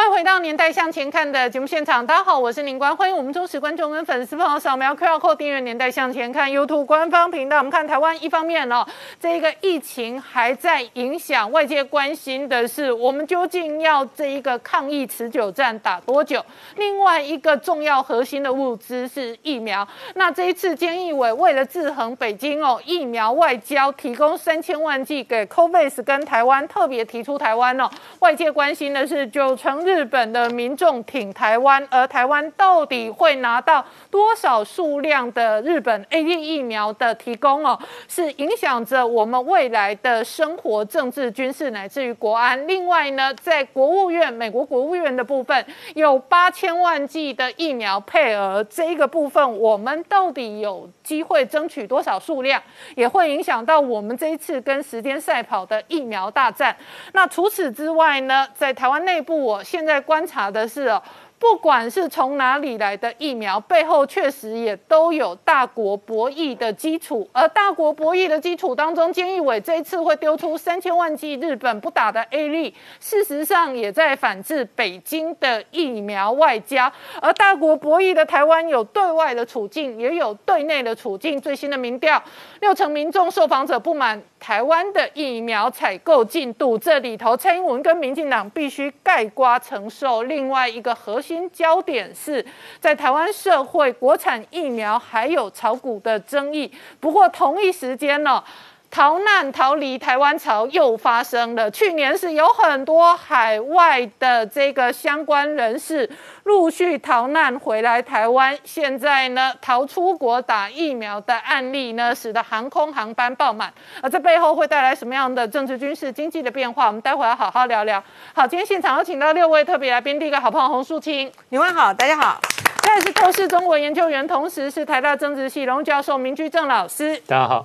欢迎回到《年代向前看》的节目现场，大家好，我是宁官，欢迎我们忠实观众跟粉丝朋友扫描 QR Code 订阅《年代向前看》YouTube 官方频道。我们看台湾，一方面哦，这一个疫情还在影响，外界关心的是我们究竟要这一个抗疫持久战打多久？另外一个重要核心的物资是疫苗。那这一次，监义委为了制衡北京哦，疫苗外交提供三千万剂给 COVAX 跟台湾，特别提出台湾哦，外界关心的是九成。日本的民众挺台湾，而台湾到底会拿到多少数量的日本 A D 疫苗的提供哦，是影响着我们未来的生活、政治、军事乃至于国安。另外呢，在国务院，美国国务院的部分有八千万剂的疫苗配额，这一个部分我们到底有机会争取多少数量，也会影响到我们这一次跟时间赛跑的疫苗大战。那除此之外呢，在台湾内部我。现在观察的是哦。不管是从哪里来的疫苗，背后确实也都有大国博弈的基础。而大国博弈的基础当中，监义委这一次会丢出三千万剂日本不打的 A 粒，事实上也在反制北京的疫苗外交。而大国博弈的台湾有对外的处境，也有对内的处境。最新的民调，六成民众受访者不满台湾的疫苗采购进度，这里头蔡英文跟民进党必须盖瓜承受。另外一个核心。焦点是在台湾社会，国产疫苗还有炒股的争议。不过同一时间呢？逃难逃离台湾潮又发生了。去年是有很多海外的这个相关人士陆续逃难回来台湾，现在呢逃出国打疫苗的案例呢，使得航空航班爆满。而这背后会带来什么样的政治、军事、经济的变化？我们待会要好好聊聊。好，今天现场有请到六位特别来宾，第一个好朋友洪淑清，你们好，大家好。再是透视中国研究员，同时是台大政治系荣教授明居正老师，大家好。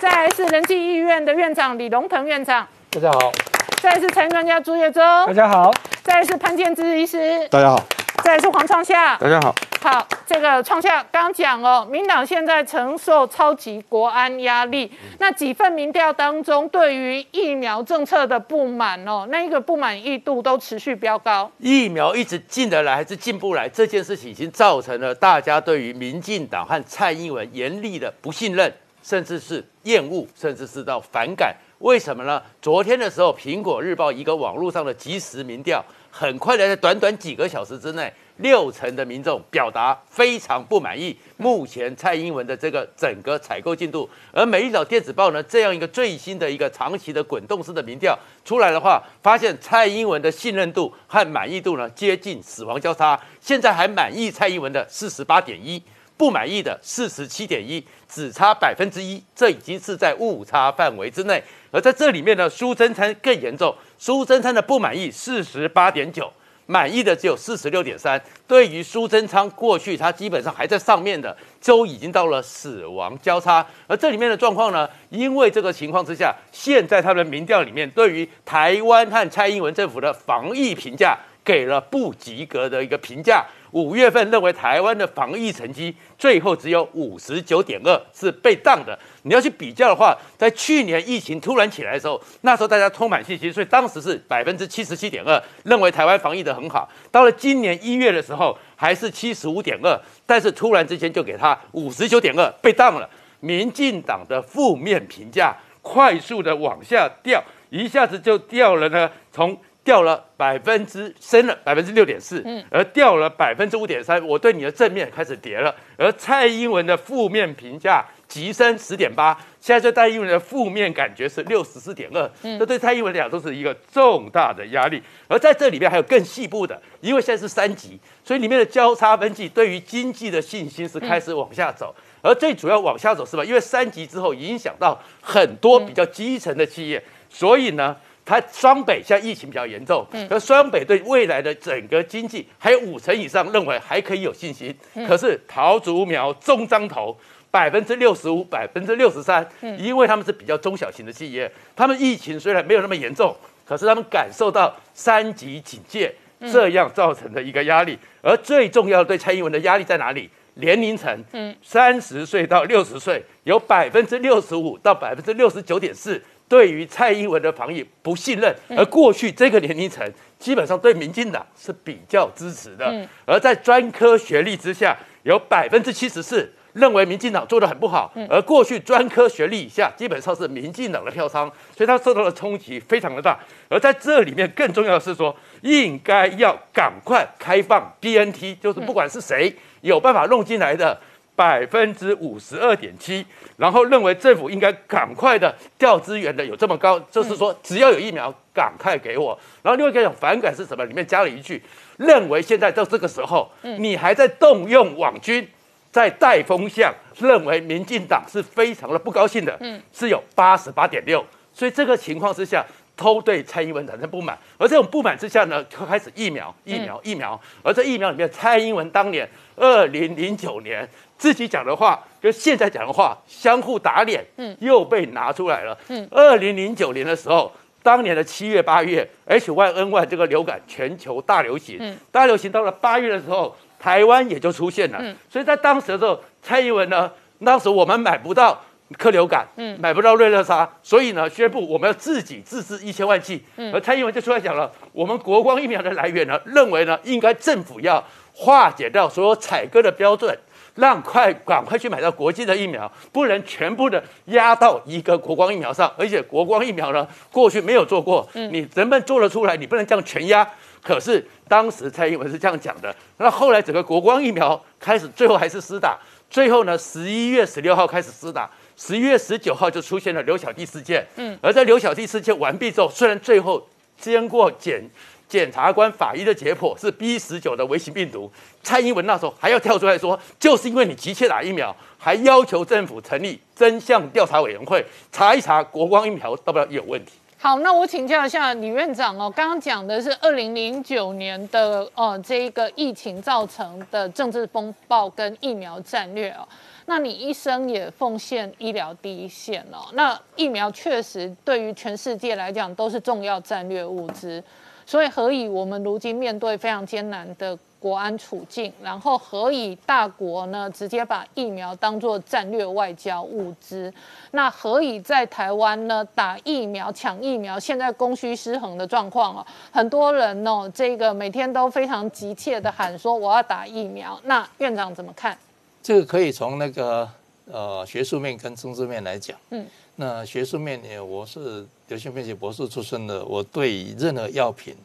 再来是仁济医院的院长李龙腾院长，大家好；再来是财经专家朱业忠，大家好；再来是潘建之医师，大家好；再来是黄创夏，大家好。好，这个创夏刚讲哦，民党现在承受超级国安压力，那几份民调当中，对于疫苗政策的不满哦，那一个不满意度都持续飙高。疫苗一直进得来还是进不来，这件事情已经造成了大家对于民进党和蔡英文严厉的不信任。甚至是厌恶，甚至是到反感，为什么呢？昨天的时候，《苹果日报》一个网络上的即时民调，很快的在短短几个小时之内，六成的民众表达非常不满意目前蔡英文的这个整个采购进度。而《美丽岛电子报》呢，这样一个最新的一个长期的滚动式的民调出来的话，发现蔡英文的信任度和满意度呢接近死亡交叉，现在还满意蔡英文的四十八点一。不满意的四十七点一，只差百分之一，这已经是在误差范围之内。而在这里面呢，苏贞昌更严重，苏贞昌的不满意四十八点九，满意的只有四十六点三。对于苏贞昌过去他基本上还在上面的，都已经到了死亡交叉。而这里面的状况呢，因为这个情况之下，现在他们民调里面对于台湾和蔡英文政府的防疫评价给了不及格的一个评价。五月份认为台湾的防疫成绩最后只有五十九点二，是被当的。你要去比较的话，在去年疫情突然起来的时候，那时候大家充满信心，所以当时是百分之七十七点二，认为台湾防疫的很好。到了今年一月的时候，还是七十五点二，但是突然之间就给他五十九点二，被当了。民进党的负面评价快速的往下掉，一下子就掉了呢，从。掉了百分之升了百分之六点四，嗯，而掉了百分之五点三，我对你的正面开始跌了，而蔡英文的负面评价急升十点八，现在对蔡英文的负面感觉是六十四点二，嗯，这对蔡英文来讲都是一个重大的压力。而在这里面还有更细部的，因为现在是三级，所以里面的交叉分析对于经济的信心是开始往下走，而最主要往下走是吧？因为三级之后影响到很多比较基层的企业，所以呢。它双北现在疫情比较严重，而双北对未来的整个经济还有五成以上认为还可以有信心。可是桃竹苗、中彰头百分之六十五、百分之六十三，因为他们是比较中小型的企业，他们疫情虽然没有那么严重，可是他们感受到三级警戒这样造成的一个压力。而最重要的对蔡英文的压力在哪里？年龄层，嗯，三十岁到六十岁，有百分之六十五到百分之六十九点四对于蔡英文的防疫不信任，而过去这个年龄层基本上对民进党是比较支持的，而在专科学历之下，有百分之七十四。认为民进党做的很不好，而过去专科学历以下基本上是民进党的票仓，所以他受到的冲击非常的大。而在这里面更重要的是说，应该要赶快开放 BNT，就是不管是谁有办法弄进来的百分之五十二点七，然后认为政府应该赶快的调资源的有这么高，就是说只要有疫苗赶快给我。然后另外一个反感是什么？里面加了一句，认为现在到这个时候，你还在动用网军。在带风向，认为民进党是非常的不高兴的，嗯，是有八十八点六，所以这个情况之下，都对蔡英文产生不满，而这种不满之下呢，就开始疫苗、疫苗、疫苗，而这疫苗里面，蔡英文当年二零零九年自己讲的话，跟现在讲的话相互打脸，嗯，又被拿出来了，嗯，二零零九年的时候，当年的七月、八月，H1N1 这个流感全球大流行，嗯，大流行到了八月的时候。台湾也就出现了，嗯。所以在当时的时候，蔡英文呢，当时我们买不到克流感，嗯。买不到瑞乐沙，所以呢，宣布我们要自己自制一千万剂。而蔡英文就出来讲了，我们国光疫苗的来源呢，认为呢，应该政府要化解掉所有采购的标准，让快赶快去买到国际的疫苗，不能全部的压到一个国光疫苗上。而且国光疫苗呢，过去没有做过，你人们做得出来，你不能这样全压。可是当时蔡英文是这样讲的，那后来整个国光疫苗开始，最后还是施打，最后呢，十一月十六号开始施打，十一月十九号就出现了刘小弟事件。嗯，而在刘小弟事件完毕之后，虽然最后经过检检察官法医的解剖是 B 十九的微型病毒，蔡英文那时候还要跳出来说，就是因为你急切打疫苗，还要求政府成立真相调查委员会查一查国光疫苗到不要有问题。好，那我请教一下李院长哦，刚刚讲的是二零零九年的哦，这一个疫情造成的政治风暴跟疫苗战略哦，那你一生也奉献医疗第一线哦，那疫苗确实对于全世界来讲都是重要战略物资，所以何以我们如今面对非常艰难的？国安处境，然后何以大国呢直接把疫苗当做战略外交物资？那何以在台湾呢打疫苗抢疫苗？现在供需失衡的状况哦，很多人哦，这个每天都非常急切的喊说我要打疫苗。那院长怎么看？这个可以从那个呃学术面跟政治面来讲。嗯，那学术面呢，我是流行病学博士出身的，我对任何药品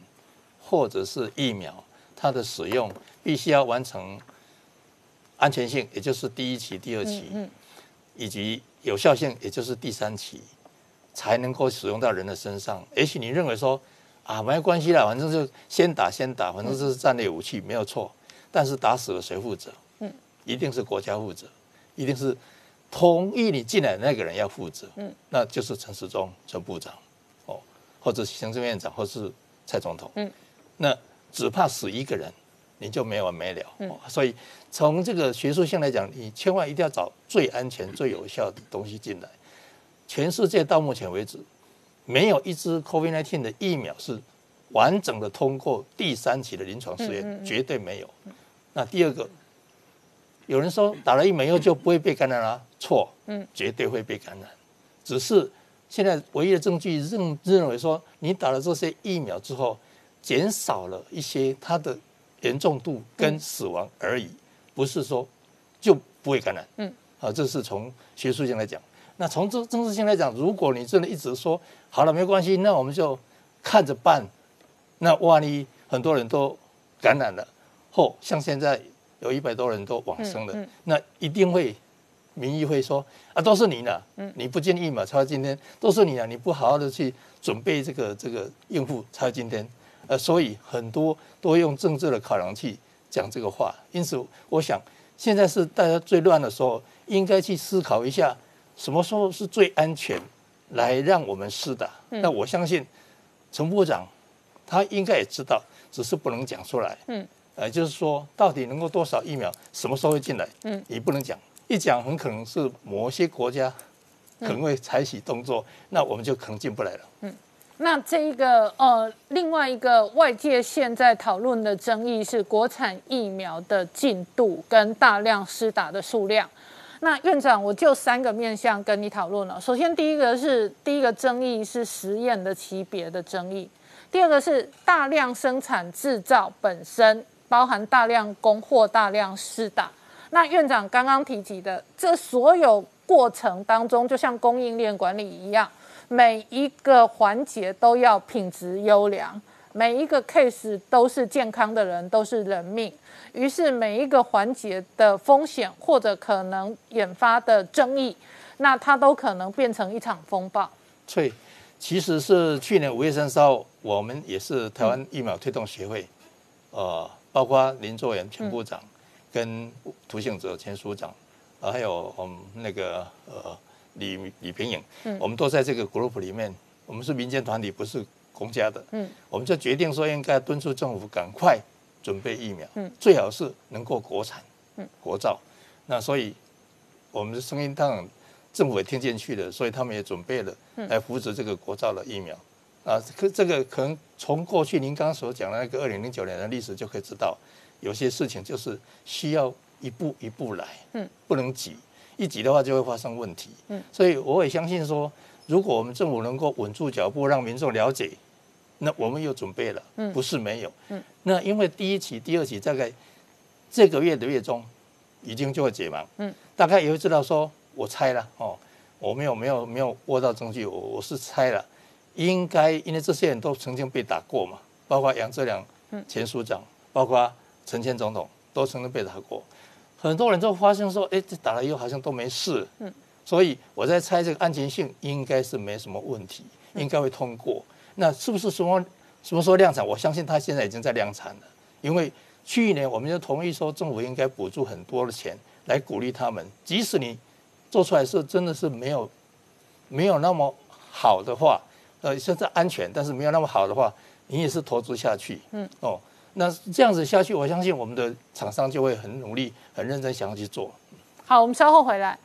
或者是疫苗。它的使用必须要完成安全性，也就是第一期、第二期，以及有效性，也就是第三期，才能够使用到人的身上。也许你认为说啊，没关系啦，反正就先打先打，反正这是战略武器，没有错。但是打死了谁负责？嗯，一定是国家负责，一定是同意你进来的那个人要负责。嗯，那就是陈时中陈部长，哦，或者行政院长，或是蔡总统。嗯，那。只怕死一个人，你就没完没了。所以从这个学术性来讲，你千万一定要找最安全、最有效的东西进来。全世界到目前为止，没有一支 COVID-19 的疫苗是完整的通过第三期的临床试验，绝对没有。那第二个，有人说打了疫苗以后就不会被感染了，错，嗯，绝对会被感染。只是现在唯一的证据认认为说，你打了这些疫苗之后。减少了一些它的严重度跟死亡而已，不是说就不会感染。嗯，啊，这是从学术性来讲。那从政政治性来讲，如果你真的一直说好了没关系，那我们就看着办。那万一很多人都感染了，或像现在有一百多人都往生了，那一定会民意会说啊，都是你呢，你不建议嘛，才会今天都是你啊，你不好好的去准备这个这个应付，才会今天。呃，所以很多都用政治的考量去讲这个话，因此我想现在是大家最乱的时候，应该去思考一下什么时候是最安全，来让我们试的。那我相信陈部长他应该也知道，只是不能讲出来。嗯，呃，就是说到底能够多少疫苗，什么时候会进来？嗯，你不能讲，一讲很可能是某些国家可能会采取动作，那我们就可能进不来了。嗯。那这一个呃，另外一个外界现在讨论的争议是国产疫苗的进度跟大量施打的数量。那院长，我就三个面向跟你讨论了。首先，第一个是第一个争议是实验的级别的争议；第二个是大量生产制造本身包含大量供货、大量施打。那院长刚刚提及的这所有过程当中，就像供应链管理一样，每一个环节都要品质优良，每一个 case 都是健康的人，都是人命。于是每一个环节的风险或者可能引发的争议，那它都可能变成一场风暴。对，其实是去年五月三十号，我们也是台湾疫苗推动协会，呃，包括林作元前部长跟涂姓哲前署长，还有我们那个呃李李平颖，我们都在这个 group 里面，我们是民间团体，不是公家的，嗯，我们就决定说应该敦促政府赶快。准备疫苗，嗯，最好是能够国产，嗯，国造。那所以我们的声音当然政府也听进去了，所以他们也准备了来扶持这个国造的疫苗。啊，可这个可能从过去您刚刚所讲的那个二零零九年的历史就可以知道，有些事情就是需要一步一步来，嗯，不能急，一急的话就会发生问题。嗯，所以我也相信说，如果我们政府能够稳住脚步，让民众了解。那我们又准备了，不是没有。那因为第一期、第二期大概这个月的月中已经就会解盲。嗯，大概也会知道说，我猜了哦，我没有没有没有握到证据，我我是猜了，应该因为这些人都曾经被打过嘛，包括杨志良前署长，包括陈前总统都曾经被打过，很多人都发现说，哎，这打了以后好像都没事。嗯，所以我在猜这个安全性应该是没什么问题，应该会通过。那是不是什么什么时候量产？我相信他现在已经在量产了，因为去年我们就同意说政府应该补助很多的钱来鼓励他们，即使你做出来是真的是没有没有那么好的话，呃，现在安全，但是没有那么好的话，你也是投资下去，嗯，哦，那这样子下去，我相信我们的厂商就会很努力、很认真想要去做。好，我们稍后回来。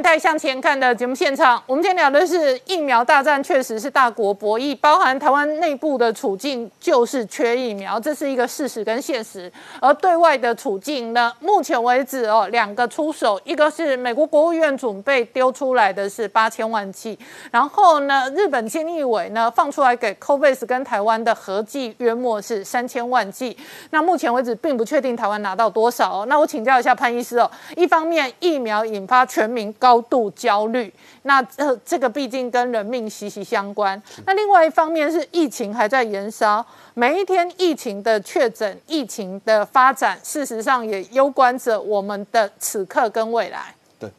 年代向前看的节目现场，我们今天聊的是疫苗大战，确实是大国博弈，包含台湾内部的处境就是缺疫苗，这是一个事实跟现实。而对外的处境呢，目前为止哦，两个出手，一个是美国国务院准备丢出来的是八千万剂，然后呢，日本监义委呢放出来给 COVAX 跟台湾的合计约莫是三千万剂。那目前为止并不确定台湾拿到多少。哦那我请教一下潘医师哦，一方面疫苗引发全民。高度焦虑，那这这个毕竟跟人命息息相关。那另外一方面是疫情还在延烧，每一天疫情的确诊、疫情的发展，事实上也攸关着我们的此刻跟未来。对，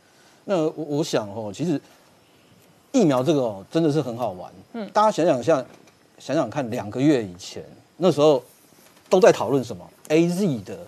那我我想哦，其实疫苗这个哦，真的是很好玩。嗯，大家想想像想想看，两个月以前那时候都在讨论什么 A Z 的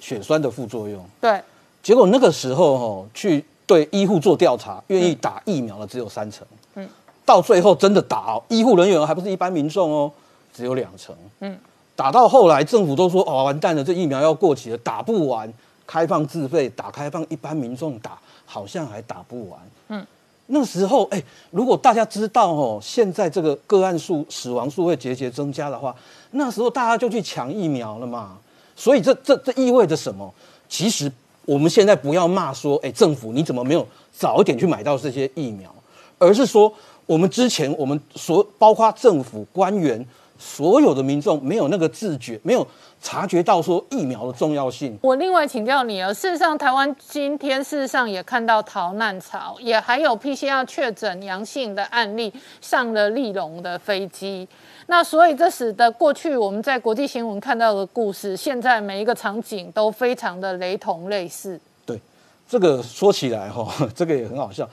血栓的副作用。对，结果那个时候哦去。对医护做调查，愿意打疫苗的只有三成。嗯，到最后真的打哦，医护人员还不是一般民众哦，只有两成。嗯，打到后来政府都说哦完蛋了，这疫苗要过期了，打不完，开放自费打，开放一般民众打，好像还打不完。嗯，那时候哎，如果大家知道哦，现在这个个案数、死亡数会节节增加的话，那时候大家就去抢疫苗了嘛。所以这这这意味着什么？其实。我们现在不要骂说，哎，政府你怎么没有早一点去买到这些疫苗？而是说，我们之前我们所包括政府官员，所有的民众没有那个自觉，没有察觉到说疫苗的重要性。我另外请教你啊，事实上，台湾今天事实上也看到逃难潮，也还有 PCR 确诊阳性的案例上了利隆的飞机。那所以这使得过去我们在国际新闻看到的故事，现在每一个场景都非常的雷同类似。对，这个说起来哈，这个也很好笑。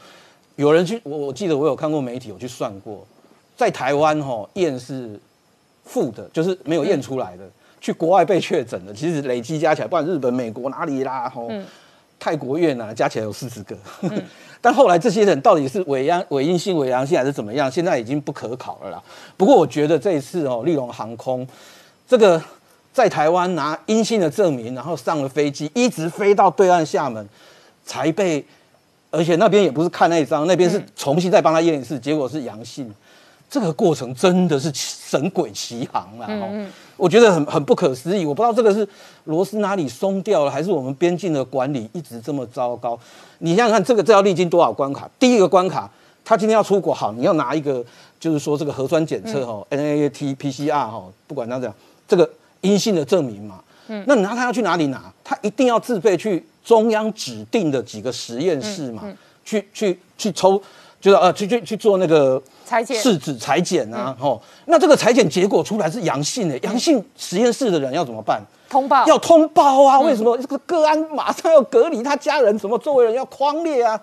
有人去，我我记得我有看过媒体有去算过，在台湾哈验是负的，就是没有验出来的。去国外被确诊的，其实累计加起来，不管日本、美国哪里啦，哈，泰国、越南加起来有四十个。但后来这些人到底是伪阳、伪阴性、伪阳性还是怎么样？现在已经不可考了啦。不过我觉得这一次哦，利隆航空这个在台湾拿阴性的证明，然后上了飞机，一直飞到对岸厦门，才被，而且那边也不是看那一张，那边是重新再帮他验一次，结果是阳性。这个过程真的是神鬼奇航啊！嗯我觉得很很不可思议。我不知道这个是螺丝哪里松掉了，还是我们边境的管理一直这么糟糕。你想想看，这个这要历经多少关卡？第一个关卡，他今天要出国，好，你要拿一个，就是说这个核酸检测哈，N A T P C R 哈，不管他这样，这个阴性的证明嘛。嗯。那你拿他要去哪里拿？他一定要自费去中央指定的几个实验室嘛，去去去抽。就是呃，去去去做那个裁剪试纸裁剪啊，吼，那这个裁剪结果出来是阳性的，阳性实验室的人要怎么办？通报要通报啊！为什么这个个案马上要隔离，他家人什么周围人要框列啊？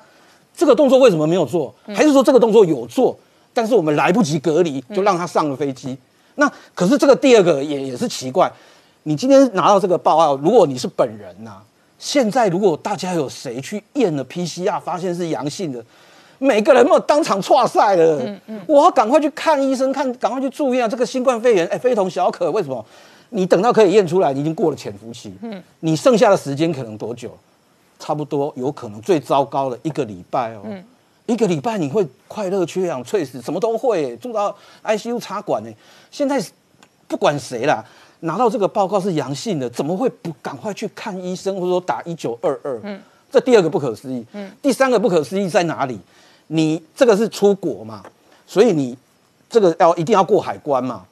这个动作为什么没有做？还是说这个动作有做，但是我们来不及隔离，就让他上了飞机？那可是这个第二个也也是奇怪，你今天拿到这个报告，如果你是本人呐，现在如果大家有谁去验了 PCR 发现是阳性的？每个人都当场错赛了，我要赶快去看医生，看赶快去住院啊！这个新冠肺炎，哎，非同小可。为什么？你等到可以验出来，你已经过了潜伏期。嗯，你剩下的时间可能多久？差不多有可能最糟糕的一个礼拜哦。嗯，一个礼拜你会快乐缺氧、猝死，什么都会，住到 ICU 插管呢。现在不管谁啦，拿到这个报告是阳性的，怎么会不赶快去看医生，或者说打一九二二？嗯，这第二个不可思议。嗯，第三个不可思议在哪里？你这个是出国嘛，所以你这个要一定要过海关嘛。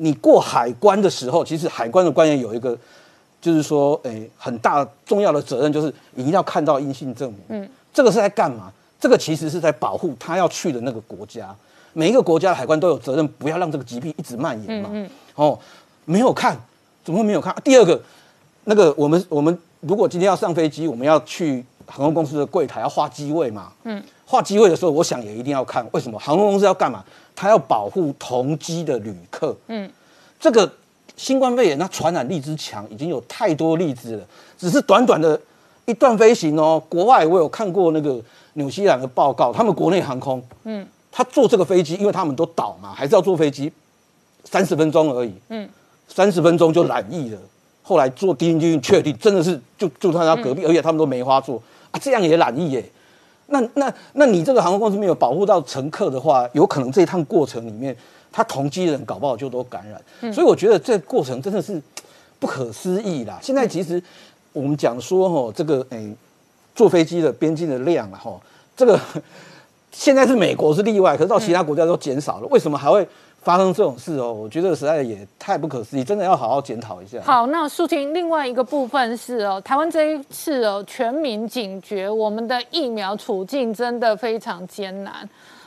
你过海关的时候，其实海关的官员有一个，就是说，诶，很大重要的责任就是一定要看到阴性证明。嗯，这个是在干嘛？这个其实是在保护他要去的那个国家。每一个国家的海关都有责任，不要让这个疾病一直蔓延嘛。嗯哦，没有看，怎么会没有看？第二个，那个我们我们如果今天要上飞机，我们要去航空公司的柜台要画机位嘛。嗯。画机位的时候，我想也一定要看。为什么航空公司要干嘛？他要保护同机的旅客。嗯，这个新冠肺炎它传染力之强，已经有太多例子了。只是短短的一段飞行哦，国外我有看过那个纽西兰的报告，他们国内航空，嗯，他坐这个飞机，因为他们都倒嘛，还是要坐飞机，三十分钟而已。嗯，三十分钟就染疫了。后来做 DNA 确定真的是就就他家隔壁，而且他们都梅花座啊，这样也染疫耶。那那那你这个航空公司没有保护到乘客的话，有可能这一趟过程里面，他同机人搞不好就都感染。所以我觉得这过程真的是不可思议啦。现在其实我们讲说哈，这个诶坐飞机的边境的量啊哈，这个 现在是美国是例外，可是到其他国家都减少了，为什么还会？发生这种事哦，我觉得实在也太不可思议，真的要好好检讨一下。好，那苏婷，另外一个部分是哦，台湾这一次哦，全民警觉，我们的疫苗处境真的非常艰难。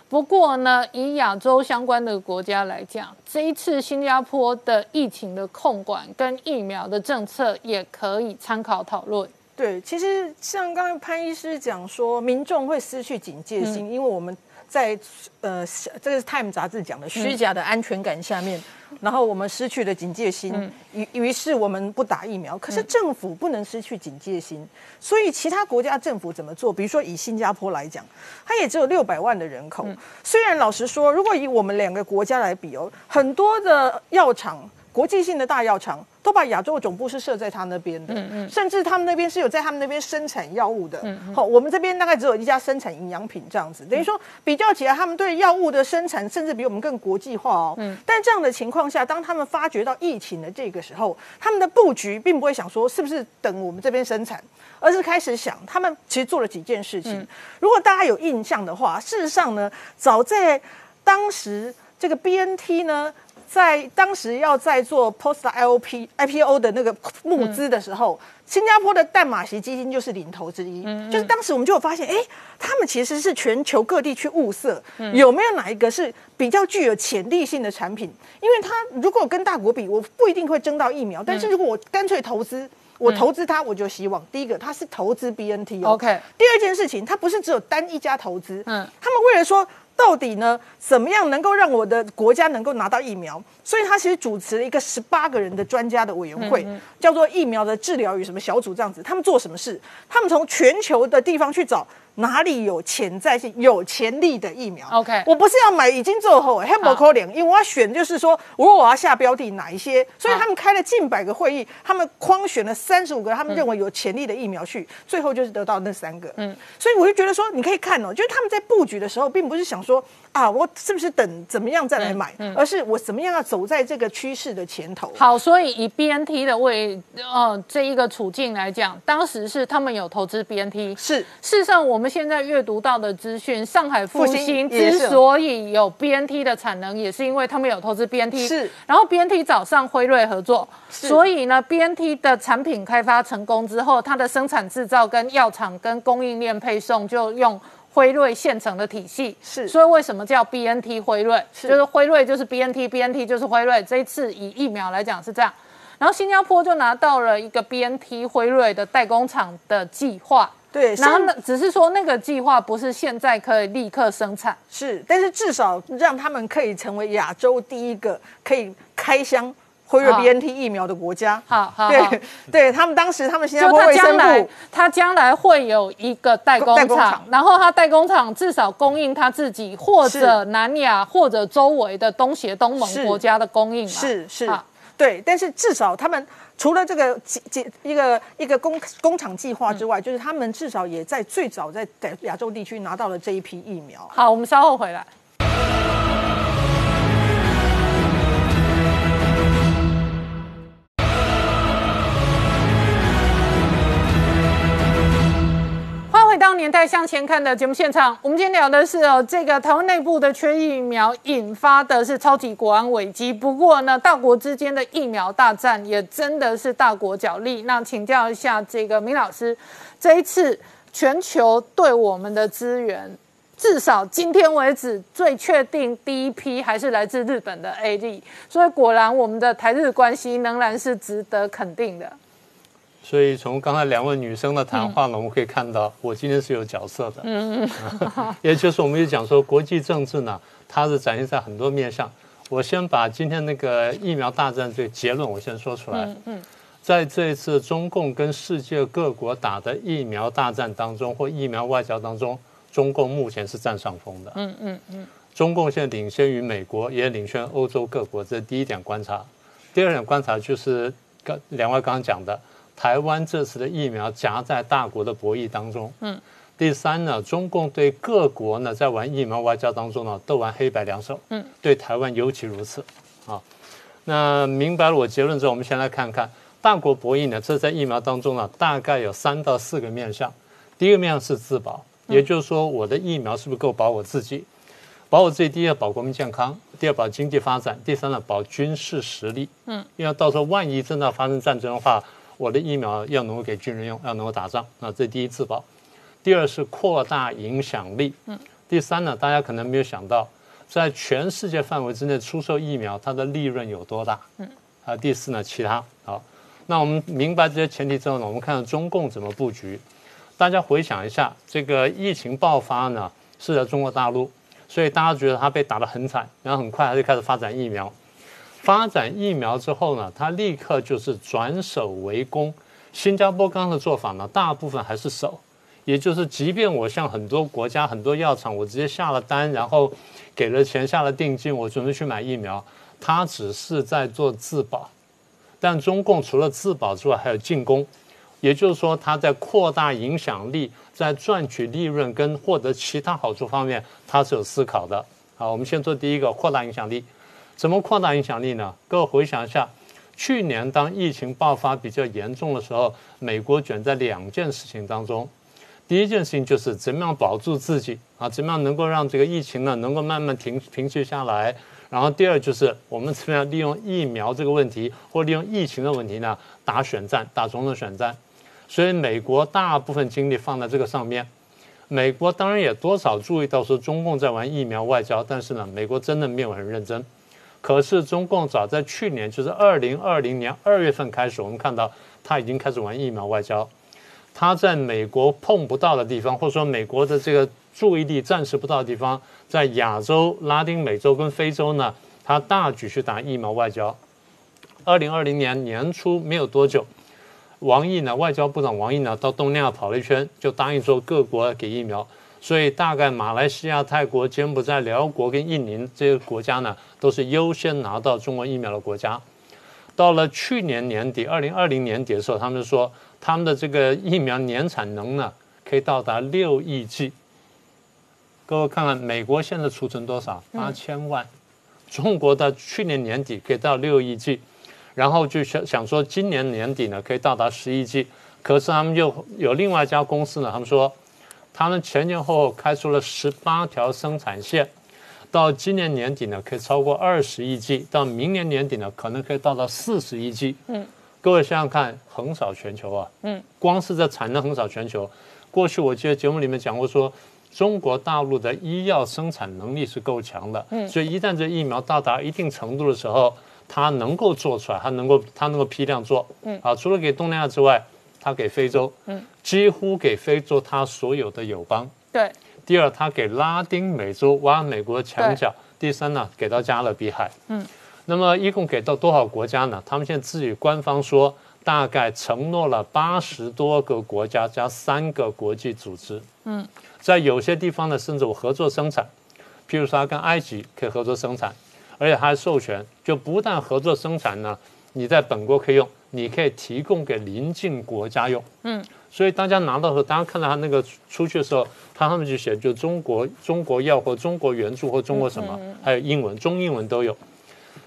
不过呢，以亚洲相关的国家来讲，这一次新加坡的疫情的控管跟疫苗的政策也可以参考讨论。对，其实像刚刚潘医师讲说，民众会失去警戒心，因为我们。在呃，这个是《Time》杂志讲的虚假的安全感下面，然后我们失去了警戒心，于于是我们不打疫苗。可是政府不能失去警戒心，所以其他国家政府怎么做？比如说以新加坡来讲，它也只有六百万的人口。虽然老实说，如果以我们两个国家来比哦，很多的药厂。国际性的大药厂都把亚洲的总部是设在他那边的，嗯嗯甚至他们那边是有在他们那边生产药物的。嗯好，我们这边大概只有一家生产营养品这样子，等于说比较起来，他们对药物的生产甚至比我们更国际化哦。嗯但这样的情况下，当他们发觉到疫情的这个时候，他们的布局并不会想说是不是等我们这边生产，而是开始想他们其实做了几件事情。如果大家有印象的话，事实上呢，早在当时这个 BNT 呢。在当时要在做 post IOP IPO 的那个募资的时候，新加坡的淡马锡基金就是领头之一。嗯就是当时我们就有发现，哎，他们其实是全球各地去物色，有没有哪一个是比较具有潜力性的产品？因为他如果跟大国比，我不一定会争到疫苗，但是如果我干脆投资，我投资它，我就希望第一个它是投资 BNT。OK。第二件事情，它不是只有单一家投资。嗯。他们为了说。到底呢？怎么样能够让我的国家能够拿到疫苗？所以他其实主持了一个十八个人的专家的委员会，叫做疫苗的治疗与什么小组这样子。他们做什么事？他们从全球的地方去找哪里有潜在性、有潜力的疫苗。OK 我不是要买已经做后，还不可能，因为我要选就是说，如果我要下标的哪一些，所以他们开了近百个会议，他们框选了三十五个他们认为有潜力的疫苗去，最后就是得到那三个。嗯，所以我就觉得说，你可以看哦，就是他们在布局的时候，并不是想说啊，我是不是等怎么样再来买，而是我怎么样要走在这个趋势的前头。好，所以以 BNT 的位呃这一个处境来讲，当时是他们有投资 BNT。是事实上，我们现在阅读到的资讯，上海复复兴之所以有 BNT 的产能，也是因为他们有投资 BNT。是然后 BNT 早上辉瑞合作，所以呢，BNT 的产品开发成功之后，它的生产制造跟药厂跟供应链配送就用。辉瑞现成的体系。是。所以为什么叫 BNT 辉瑞？是。就是辉瑞就是 BNT，BNT 就是辉瑞。这一次以疫苗来讲是这样，然后新加坡就拿到了一个 BNT 辉瑞的代工厂的计划，对，然后呢，只是说那个计划不是现在可以立刻生产，是，但是至少让他们可以成为亚洲第一个可以开箱辉瑞 BNT 疫苗的国家。好好好。对，对他们当时他们新加就它坡卫生将来部。它将来会有一个代工厂工厂，然后他代工厂至少供应他自己或者南亚或者周围的东协、东盟国家的供应嘛，是是，对，但是至少他们除了这个计计一个一个工工厂计划之外，嗯。就是他们至少也在最早在在亚洲地区拿到了这一批疫苗。好，我们稍后回来。年代向前看》的节目现场。我们今天聊的是哦，这个台湾内部的缺疫苗引发的是超级国安危机。不过呢，大国之间的疫苗大战也真的是大国角力。那请教一下这个明老师，这一次全球对我们的资源，至少今天为止最确定第一批还是来自日本的 A D，所以果然我们的台日关系仍然是值得肯定的。所以从刚才两位女生的谈话呢，我们可以看到，我今天是有角色的。嗯嗯，也就是我们也讲说，国际政治呢，它是展现在很多面上。我先把今天那个疫苗大战这个结论我先说出来。嗯嗯，在这一次中共跟世界各国打的疫苗大战当中，或疫苗外交当中，中共目前是占上风的。嗯嗯嗯，中共现在领先于美国，也领先欧洲各国，这是第一点观察。第二点观察就是刚两位刚刚讲的。台湾这次的疫苗夹在大国的博弈当中。嗯，第三呢，中共对各国呢在玩疫苗外交当中呢都玩黑白两手。嗯，对台湾尤其如此。啊，那明白了我结论之后，我们先来看看大国博弈呢，这在疫苗当中呢大概有三到四个面向。第一个面向是自保，也就是说我的疫苗是不是够保我自己？保我自己，第一要保国民健康，第二保经济发展，第三呢保军事实力。嗯，因为到时候万一真的发生战争的话。我的疫苗要能够给军人用，要能够打仗，那这第一自保。第二是扩大影响力。嗯。第三呢，大家可能没有想到，在全世界范围之内出售疫苗，它的利润有多大？嗯。啊，第四呢，其他。好，那我们明白这些前提之后呢，我们看看中共怎么布局。大家回想一下，这个疫情爆发呢是在中国大陆，所以大家觉得它被打得很惨，然后很快它就开始发展疫苗。发展疫苗之后呢，他立刻就是转守为攻。新加坡刚的做法呢，大部分还是守，也就是即便我向很多国家、很多药厂，我直接下了单，然后给了钱、下了定金，我准备去买疫苗，他只是在做自保。但中共除了自保之外，还有进攻，也就是说，他在扩大影响力，在赚取利润跟获得其他好处方面，他是有思考的。好，我们先做第一个，扩大影响力。怎么扩大影响力呢？各位回想一下，去年当疫情爆发比较严重的时候，美国卷在两件事情当中。第一件事情就是怎么样保住自己啊，怎么样能够让这个疫情呢能够慢慢停平息下来。然后第二就是我们怎么样利用疫苗这个问题，或利用疫情的问题呢打选战，打总统选战。所以美国大部分精力放在这个上面。美国当然也多少注意到说中共在玩疫苗外交，但是呢，美国真的没有很认真。可是中共早在去年，就是二零二零年二月份开始，我们看到他已经开始玩疫苗外交。他在美国碰不到的地方，或者说美国的这个注意力暂时不到的地方，在亚洲、拉丁美洲跟非洲呢，他大举去打疫苗外交。二零二零年年初没有多久，王毅呢，外交部长王毅呢，到东南亚跑了一圈，就答应说各国给疫苗。所以大概马来西亚、泰国、柬埔寨、辽国跟印尼这些国家呢，都是优先拿到中国疫苗的国家。到了去年年底，二零二零年底的时候，他们说他们的这个疫苗年产能呢，可以到达六亿剂。各位看看，美国现在储存多少？八千万。中国的去年年底可以到六亿剂，然后就想想说今年年底呢，可以到达十亿剂。可是他们又有另外一家公司呢，他们说。他们前前后后开出了十八条生产线，到今年年底呢，可以超过二十亿剂；到明年年底呢，可能可以到到四十亿剂。嗯，各位想想看，横扫全球啊！嗯，光是这产能横扫全球。过去我记得节目里面讲过，说中国大陆的医药生产能力是够强的。嗯，所以一旦这疫苗到达一定程度的时候，它能够做出来，它能够它能够批量做。嗯，啊，除了给东南亚之外。他给非洲，嗯，几乎给非洲他所有的友邦。对。第二，他给拉丁美洲挖美国墙角。第三呢，给到加勒比海。嗯。那么一共给到多少国家呢？他们现在自己官方说，大概承诺了八十多个国家加三个国际组织。嗯。在有些地方呢，甚至我合作生产，譬如说他跟埃及可以合作生产，而且他还授权，就不但合作生产呢，你在本国可以用。你可以提供给邻近国家用，嗯，所以大家拿到的时候，大家看到他那个出去的时候，他上面就写就中国中国药或中国援助或中国什么，还有英文中英文都有，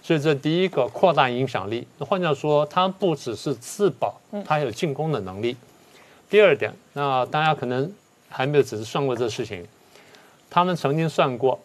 所以这第一个扩大影响力。那换句话说，它不只是自保，它有进攻的能力。第二点，那大家可能还没有仔细算过这事情，他们曾经算过。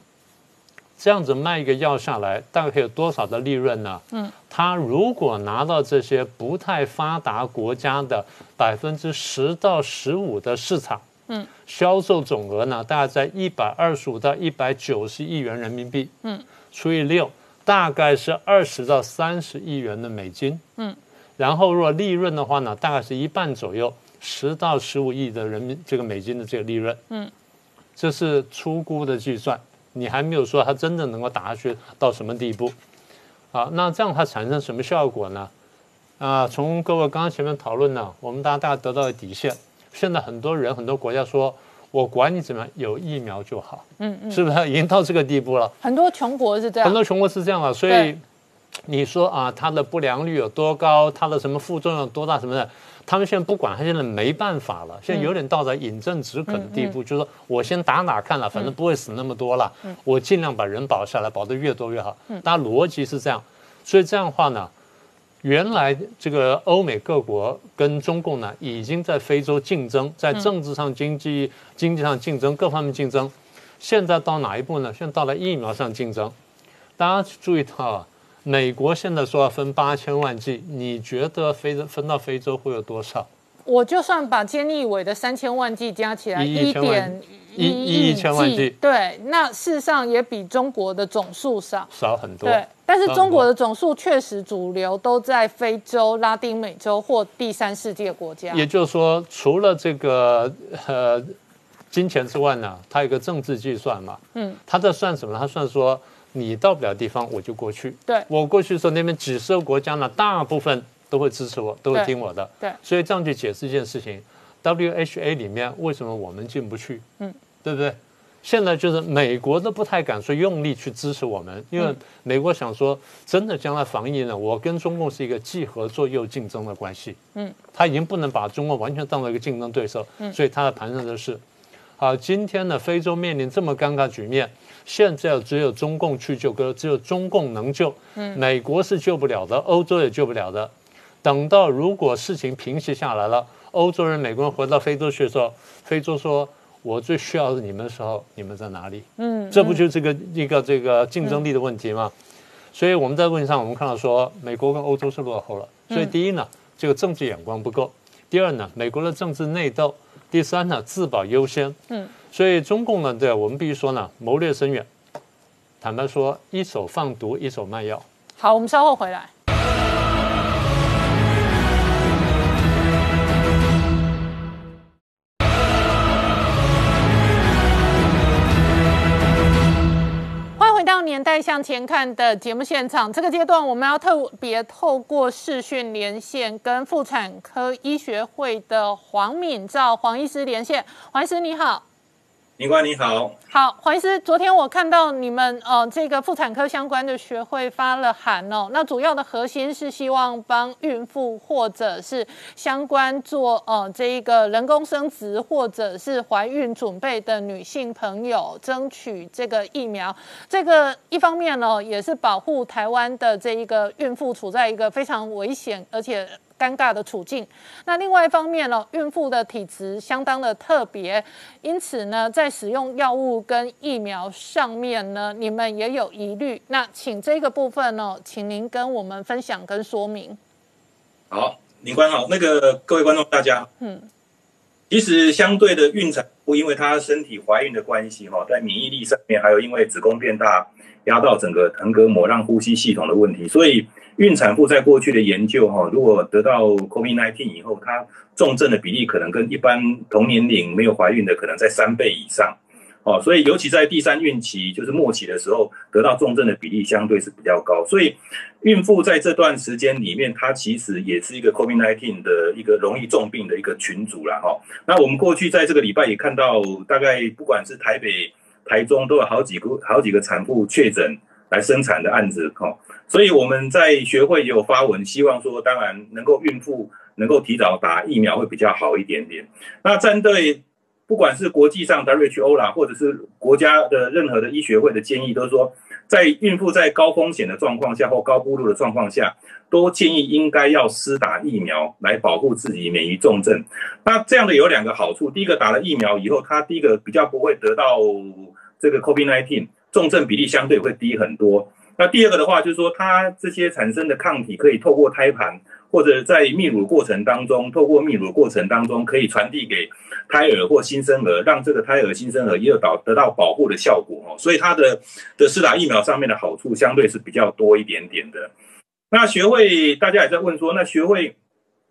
这样子卖一个药下来，大概可以有多少的利润呢？嗯，他如果拿到这些不太发达国家的百分之十到十五的市场，嗯，销售总额呢，大概在一百二十五到一百九十亿元人民币，嗯，除以六，大概是二十到三十亿元的美金，嗯，然后如果利润的话呢，大概是一半左右，十到十五亿的人民这个美金的这个利润，嗯，这是粗估的计算。你还没有说它真的能够打下去到什么地步，啊，那这样它产生什么效果呢？啊，从各位刚刚前面讨论呢，我们大家大家得到的底线，现在很多人很多国家说，我管你怎么样，有疫苗就好，嗯嗯，是不是已经到这个地步了？很多穷国是这样，很多穷国是这样的，所以你说啊，它的不良率有多高，它的什么副作用有多大什么的。他们现在不管，他现在没办法了，现在有点到了饮鸩止渴的地步，就是说我先打哪看了，反正不会死那么多了，我尽量把人保下来，保得越多越好。大家逻辑是这样，所以这样的话呢，原来这个欧美各国跟中共呢已经在非洲竞争，在政治上、经济、经济上竞争，各方面竞争。现在到哪一步呢？现在到了疫苗上竞争。大家注意到啊。美国现在说要分八千万剂，你觉得非洲分到非洲会有多少？我就算把菅义伟的三千万剂加起来，一点一一千万剂，对，那事实上也比中国的总数少，少很多。对，但是中国的总数确实主流都在非洲、拉丁美洲或第三世界国家。也就是说，除了这个呃金钱之外呢，它有个政治计算嘛。嗯，它在算什么？它算说。你到不了地方，我就过去。对，我过去的时候，那边几十个国家呢，大部分都会支持我，都会听我的。对，所以这样去解释一件事情：WHA 里面为什么我们进不去？嗯，对不对？现在就是美国都不太敢说用力去支持我们，因为美国想说，真的将来防疫呢，我跟中共是一个既合作又竞争的关系。嗯，他已经不能把中国完全当做一个竞争对手。嗯，所以他的盘算的是：好，今天呢，非洲面临这么尴尬局面。现在只有中共去救，哥，只有中共能救。嗯，美国是救不了的，欧洲也救不了的。等到如果事情平息下来了，欧洲人、美国人回到非洲去的时候，非洲说：“我最需要你们的时候，你们在哪里？”嗯，这不就这个一个这个竞争力的问题吗？所以我们在问题上，我们看到说，美国跟欧洲是落后了。所以第一呢，这个政治眼光不够；第二呢，美国的政治内斗；第三呢，自保优先。嗯。所以中共呢，对我们必须说呢，谋略深远。坦白说，一手放毒，一手卖药。好，我们稍后回来。欢迎回到年代。代向前看的节目现场，这个阶段我们要特别透过视讯连线，跟妇产科医学会的黄敏照黄医师连线。黄医师你好。林官你好，好，黄医师，昨天我看到你们呃这个妇产科相关的学会发了函哦，那主要的核心是希望帮孕妇或者是相关做呃这一个人工生殖或者是怀孕准备的女性朋友争取这个疫苗，这个一方面呢也是保护台湾的这一个孕妇处在一个非常危险而且。尴尬的处境。那另外一方面呢，孕妇的体质相当的特别，因此呢，在使用药物跟疫苗上面呢，你们也有疑虑。那请这个部分呢，请您跟我们分享跟说明。好，林官好，那个各位观众大家，嗯，其实相对的孕产妇，因为她身体怀孕的关系哈，在免疫力上面，还有因为子宫变大压到整个横膈膜，让呼吸系统的问题，所以。孕产妇在过去的研究，哈，如果得到 COVID-19 以后，她重症的比例可能跟一般同年龄没有怀孕的可能在三倍以上，哦，所以尤其在第三孕期，就是末期的时候，得到重症的比例相对是比较高。所以孕妇在这段时间里面，她其实也是一个 COVID-19 的一个容易重病的一个群组了，哈。那我们过去在这个礼拜也看到，大概不管是台北、台中，都有好几个好几个产妇确诊。来生产的案子，哈，所以我们在学会有发文，希望说，当然能够孕妇能够提早打疫苗会比较好一点点。那针对不管是国际上 WHO 啦，或者是国家的任何的医学会的建议，都是说，在孕妇在高风险的状况下或高铺路的状况下，都建议应该要施打疫苗来保护自己免于重症。那这样的有两个好处，第一个打了疫苗以后，他第一个比较不会得到这个 COVID-19。重症比例相对会低很多。那第二个的话，就是说它这些产生的抗体可以透过胎盘或者在泌乳过程当中，透过泌乳过程当中可以传递给胎儿或新生儿，让这个胎儿、新生儿也有导得到保护的效果哦。所以它的的四打疫苗上面的好处相对是比较多一点点的。那学会大家也在问说，那学会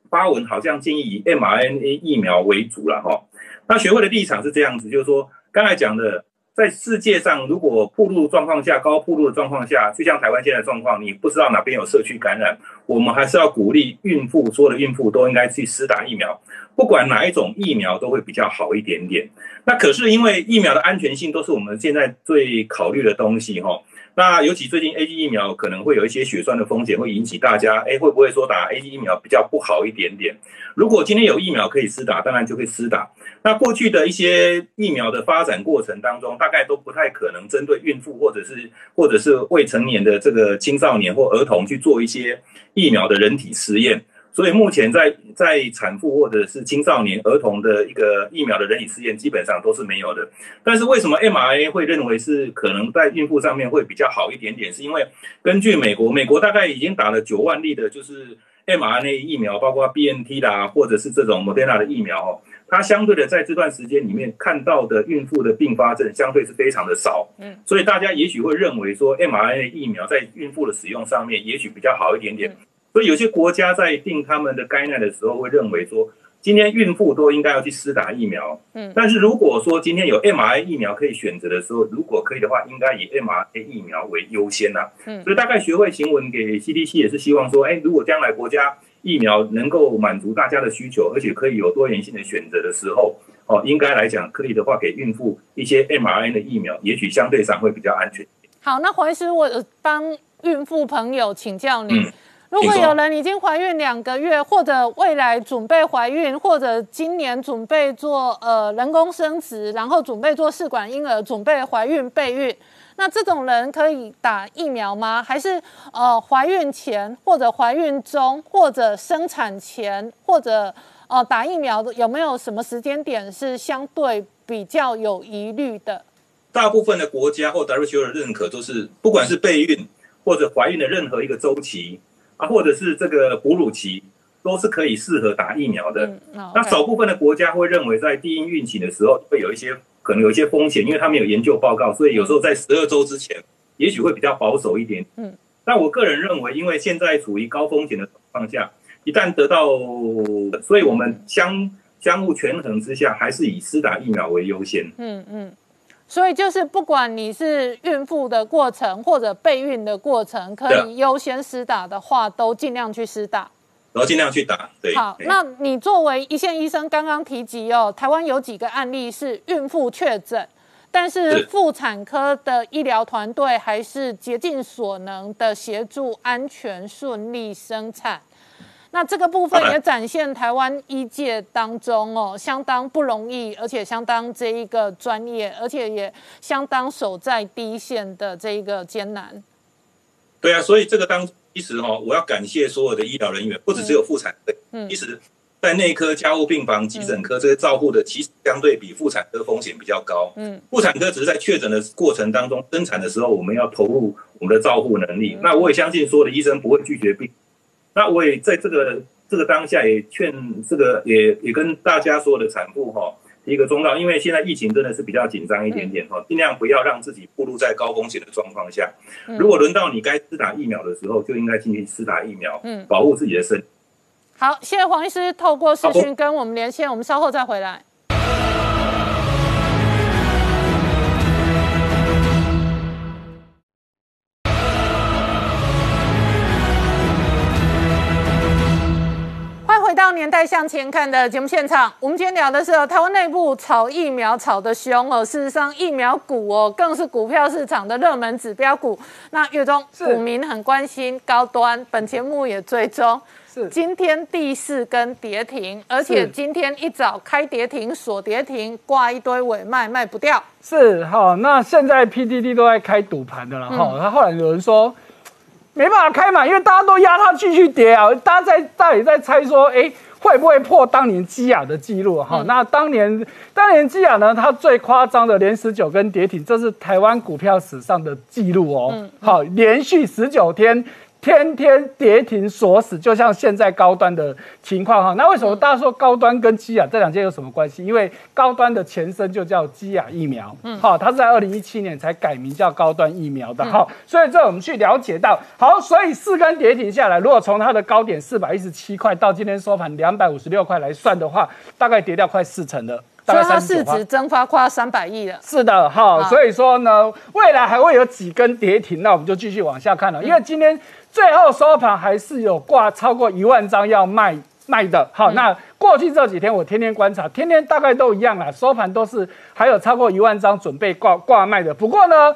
发文好像建议以 mRNA 疫苗为主了哈。那学会的立场是这样子，就是说刚才讲的。在世界上，如果铺路状况下高铺路的状况下，就像台湾现在状况，你不知道哪边有社区感染，我们还是要鼓励孕妇，所有的孕妇都应该去施打疫苗，不管哪一种疫苗都会比较好一点点。那可是因为疫苗的安全性都是我们现在最考虑的东西哈。那尤其最近 A G 疫苗可能会有一些血栓的风险，会引起大家，哎，会不会说打 A G 疫苗比较不好一点点？如果今天有疫苗可以施打，当然就会施打。那过去的一些疫苗的发展过程当中，大概都不太可能针对孕妇或者是或者是未成年的这个青少年或儿童去做一些疫苗的人体实验。所以目前在在产妇或者是青少年儿童的一个疫苗的人体试验基本上都是没有的。但是为什么 mRNA 会认为是可能在孕妇上面会比较好一点点？是因为根据美国，美国大概已经打了九万例的，就是 mRNA 疫苗，包括 BNT 啦，或者是这种 Moderna 的疫苗哦，它相对的在这段时间里面看到的孕妇的并发症相对是非常的少。嗯，所以大家也许会认为说 mRNA 疫苗在孕妇的使用上面也许比较好一点点。所以有些国家在定他们的概念的时候，会认为说，今天孕妇都应该要去施打疫苗。嗯，但是如果说今天有 mRNA 疫苗可以选择的时候，如果可以的话，应该以 mRNA 疫苗为优先呐。嗯，所以大概学会行文给 CDC 也是希望说，哎，如果将来国家疫苗能够满足大家的需求，而且可以有多元性的选择的时候，哦，应该来讲可以的话，给孕妇一些 mRNA 的疫苗，也许相对上会比较安全。好，那黄医师，我帮孕妇朋友请教你。如果有人已经怀孕两个月，或者未来准备怀孕，或者今年准备做呃人工生殖，然后准备做试管婴儿，准备怀孕备孕，那这种人可以打疫苗吗？还是呃怀孕前，或者怀孕中，或者生产前，或者呃打疫苗的有没有什么时间点是相对比较有疑虑的？大部分的国家或 WHO 的认可都是，不管是备孕或者怀孕的任何一个周期。啊，或者是这个哺乳期都是可以适合打疫苗的。那少部分的国家会认为，在第一孕期的时候会有一些可能有一些风险，因为他们有研究报告，所以有时候在十二周之前，也许会比较保守一点。嗯，但我个人认为，因为现在处于高风险的状况下，一旦得到，所以我们相相互权衡之下，还是以施打疫苗为优先。嗯嗯。所以就是不管你是孕妇的过程或者备孕的过程，可以优先施打的话，都尽量去施打。然后尽量去打。对，好，哎那你作为一线医生，刚刚提及哦，台湾有几个案例是孕妇确诊，但是是妇产科的医疗团队还是竭尽所能的协助安全顺利生产。那这个部分也展现台湾医界当中哦，相当不容易，而且相当这一个专业，而且也相当守在第一线的这一个艰难。对啊，所以这个当其实哈、我要感谢所有的医疗人员，不只只有妇产科，嗯其实在内科、家务病房、急诊科这些照护的，其实相对比妇产科风险比较高。嗯，妇产科只是在确诊的过程当中，生产的时候我们要投入我们的照护能力。那我也相信所有的医生不会拒绝病。那我也在这个这个当下也劝这个也也跟大家所有的产妇哈、提一个忠告，因为现在疫情真的是比较紧张一点点哈，尽量不要让自己暴露在高风险的状况下。如果轮到你该施打疫苗的时候，就应该进去施打疫苗，嗯保护自己的身。好，谢谢黄医师透过视讯跟我们连线，我们稍后再回来。回到《年代向前看》的节目现场。我们今天聊的是哦台湾内部炒疫苗炒得凶哦，事实上疫苗股哦更是股票市场的热门指标股。那月中股民很关心高端，本节目也追踪。是今天第四根跌停，而且今天一早开跌停，锁跌停，挂一堆尾卖，卖不掉。是哈，那现在 PDD 都在开赌盘的了哈。他、后来有人说没办法开嘛，因为大家都压它继续跌啊，大家在大家也在猜说，哎、会不会破当年基亚的记录哈？那当年当年基亚呢，它最夸张的连十九根跌停，这是台湾股票史上的记录哦。好，连续十九天。天天跌停锁死，就像现在高端的情况哈。那为什么大家说高端跟基亚这两件有什么关系？因为高端的前身就叫基亚疫苗，嗯，好，它是在二零一七年才改名叫高端疫苗的哈。所以这我们去了解到，好，所以四根跌停下来，如果从它的高点四百一十七块到今天收盘两百五十六块来算的话，大概跌掉快四成了，大概所以它市值蒸发快要三百亿了。是的，哈，好所以说呢，未来还会有几根跌停，那我们就继续往下看了。因为今天最后收盘还是有挂超过一万张要卖卖的，好，那过去这几天我天天观察，天天大概都一样啦，收盘都是还有超过一万张准备挂挂卖的。不过呢，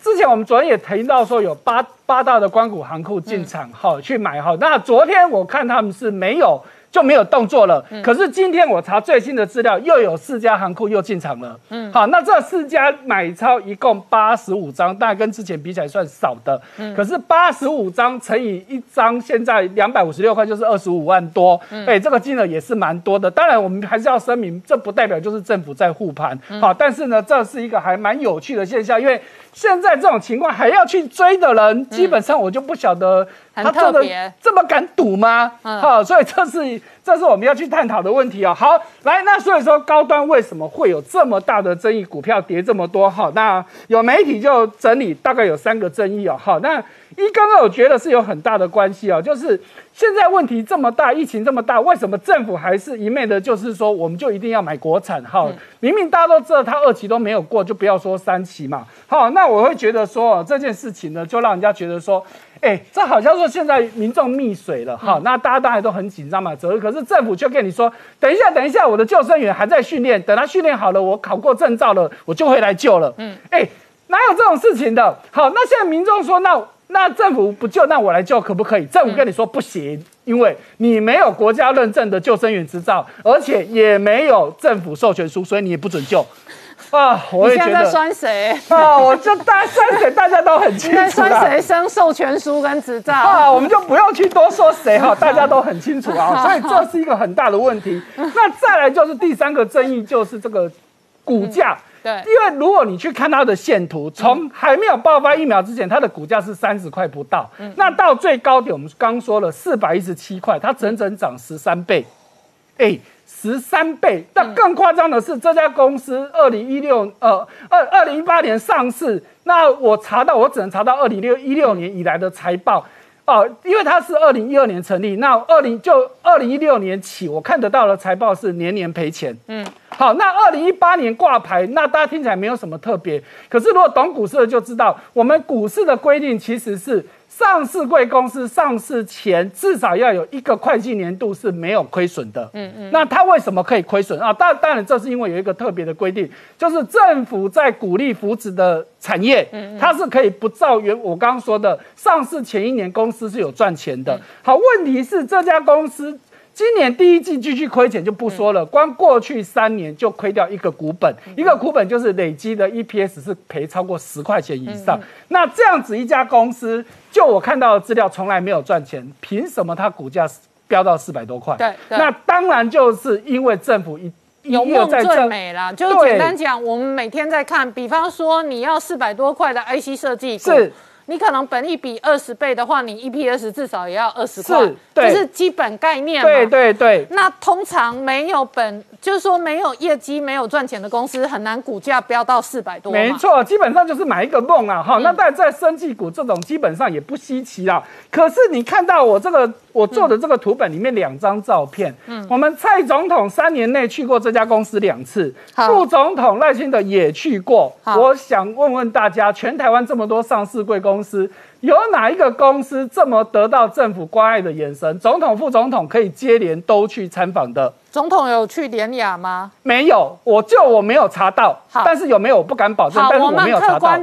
之前我们昨天也提到说有八八大的关谷行库进场哈、去买哈，那昨天我看他们是没有。就没有动作了。可是今天我查最新的资料，又有四家行库又进场了。嗯，好，那这四家买超一共八十五张，当然跟之前比起来算少的。嗯，可是八十五张乘以一张，现在两百五十六块就是二十五万多。嗯，哎，这个金额也是蛮多的。当然，我们还是要声明，这不代表就是政府在护盘。好，但是呢，这是一个还蛮有趣的现象，因为现在这种情况还要去追的人，基本上我就不晓得他真的这么敢赌吗？嗯。好，所以这是这是我们要去探讨的问题啊、好，来，那所以说高端为什么会有这么大的争议？股票跌这么多？哈，那有媒体就整理大概有三个争议哦。好，那一刚刚我觉得是有很大的关系哦，就是现在问题这么大，疫情这么大，为什么政府还是一昧的，就是说我们就一定要买国产？哈，明明大家都知道它二期都没有过，就不要说三期嘛。好，那我会觉得说哦这件事情呢，就让人家觉得说。哎，这好像说现在民众溺水了哈，那大家当然都很紧张嘛，责可是政府却跟你说，等一下，等一下，我的救生员还在训练，等他训练好了，我考过证照了，我就会来救了。嗯，哎，哪有这种事情的？好，那现在民众说，那那政府不救，那我来救可不可以？政府跟你说不行，因为你没有国家认证的救生员执照，而且也没有政府授权书，所以你也不准救。啊，我你现在在也觉得酸谁？啊，我就大家酸谁，大家都很清你在楚啦。酸谁生授权书跟执照？啊，我们就不用去多说谁哈，大家都很清楚啊，所以这是一个很大的问题。那再来就是第三个争议，就是这个股价。对因为如果你去看它的线图，从还没有爆发疫苗之前，它的股价是三十块不到，那到最高点，我们刚说了四百一十七块，它整整涨十三倍，哎，十三倍。但更夸张的是，这家公司二零一六呃二二零一八年上市，那我查到我只能查到二零六一六年以来的财报。哦，因为它是二零一二年成立，那二零就二零一六年起，我看得到的财报是年年赔钱。嗯，好，那二零一八年挂牌，那大家听起来没有什么特别。可是如果懂股市的就知道，我们股市的规定其实是。上市贵公司上市前至少要有一个会计年度是没有亏损的。嗯嗯。那它为什么可以亏损啊？当当然这是因为有一个特别的规定，就是政府在鼓励扶持的产业，它是可以不照原我刚刚说的上市前一年公司是有赚钱的。好，问题是这家公司。今年第一季继续亏钱就不说了，光过去三年就亏掉一个股本，一个股本就是累积的 EPS 是赔超过十块钱以上。那这样子一家公司，就我看到的资料从来没有赚钱，凭什么它股价飙到四百多块？对，那当然就是因为政府一有梦最美啦。就简单讲，我们每天在看，比方说你要四百多块的 IC 设计股。是。你可能本一比二十倍的话，你 EPS 至少也要二十块，这是基本概念。对对对。那通常没有本，就是说没有业绩、没有赚钱的公司，很难股价飙到四百多。没错，基本上就是买一个梦啊！哈，那但在生技股这种基本上也不稀奇啦。可是你看到我这个。我做的这个图本里面两张照片，嗯，我们蔡总统三年内去过这家公司两次，副总统赖清德也去过。我想问问大家，全台湾这么多上市贵公司，有哪一个公司这么得到政府关爱的眼神？总统、副总统可以接连都去参访的？总统有去联雅吗？没有，我就我没有查到。但是有没有我不敢保证。但是我没有查到。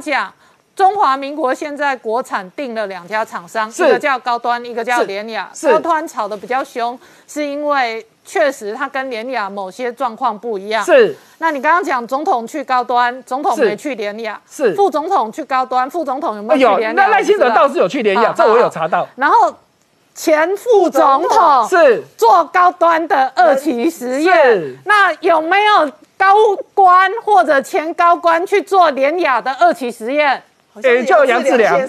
中华民国现在国产定了两家厂商，一个叫高端，一个叫联雅。高端炒的比较凶，是因为确实它跟联雅某些状况不一样。是。那你刚刚讲总统去高端，总统没去联雅。是。副总统去高端，副总统有没有去联雅？那赖清德倒是有去联雅，这我有查到。然后前副总统是做高端的二期实验，那有没有高官或者前高官去做联雅的二期实验？哎，叫杨志良。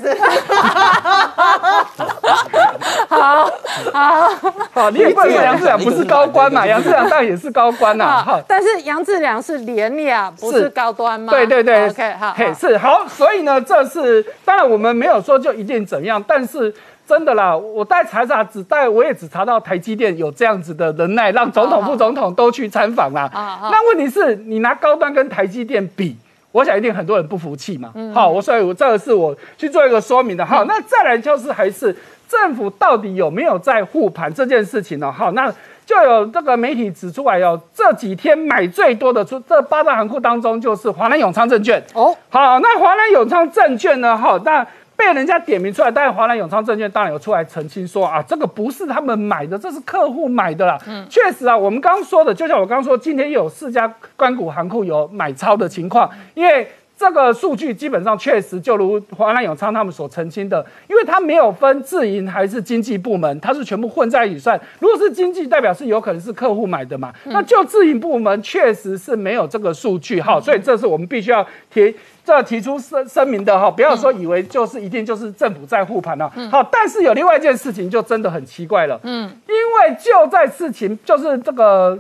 好好好，你也不能说杨志良不是高官嘛？杨志良当然也是高官呐。好，但是杨志良是廉雅，不是高端嘛？对对对，OK，好，嘿，是好。所以呢，这是当然我们没有说就一定怎样，但是真的啦，我带查查，只带我也只查到台积电有这样子的能耐，让总统、副总统都去参访啦。那问题是你拿高端跟台积电比？我想一定很多人不服气嘛，好，我所以我这个是我去做一个说明的，好，那再来就是还是政府到底有没有在护盘这件事情呢？好，那就有这个媒体指出来哟，这几天买最多的出这八大行库当中就是华南永昌证券。哦，好，那华南永昌证券呢，好，那。被人家点名出来，但是华南永昌证券当然有出来澄清说啊，这个不是他们买的，这是客户买的啦。嗯，确实啊，我们刚刚说的，就像我刚刚说，今天有四家关谷行库有买超的情况，因为这个数据基本上确实就如华南永昌他们所澄清的，因为它没有分自营还是经济部门，它是全部混在一起算。如果是经济，代表是有可能是客户买的嘛？那就自营部门确实是没有这个数据哈，所以这是我们必须要提。这提出声声明的哈，不要说以为就是一定就是政府在护盘了。好，但是有另外一件事情就真的很奇怪了。嗯，因为就在事情就是这个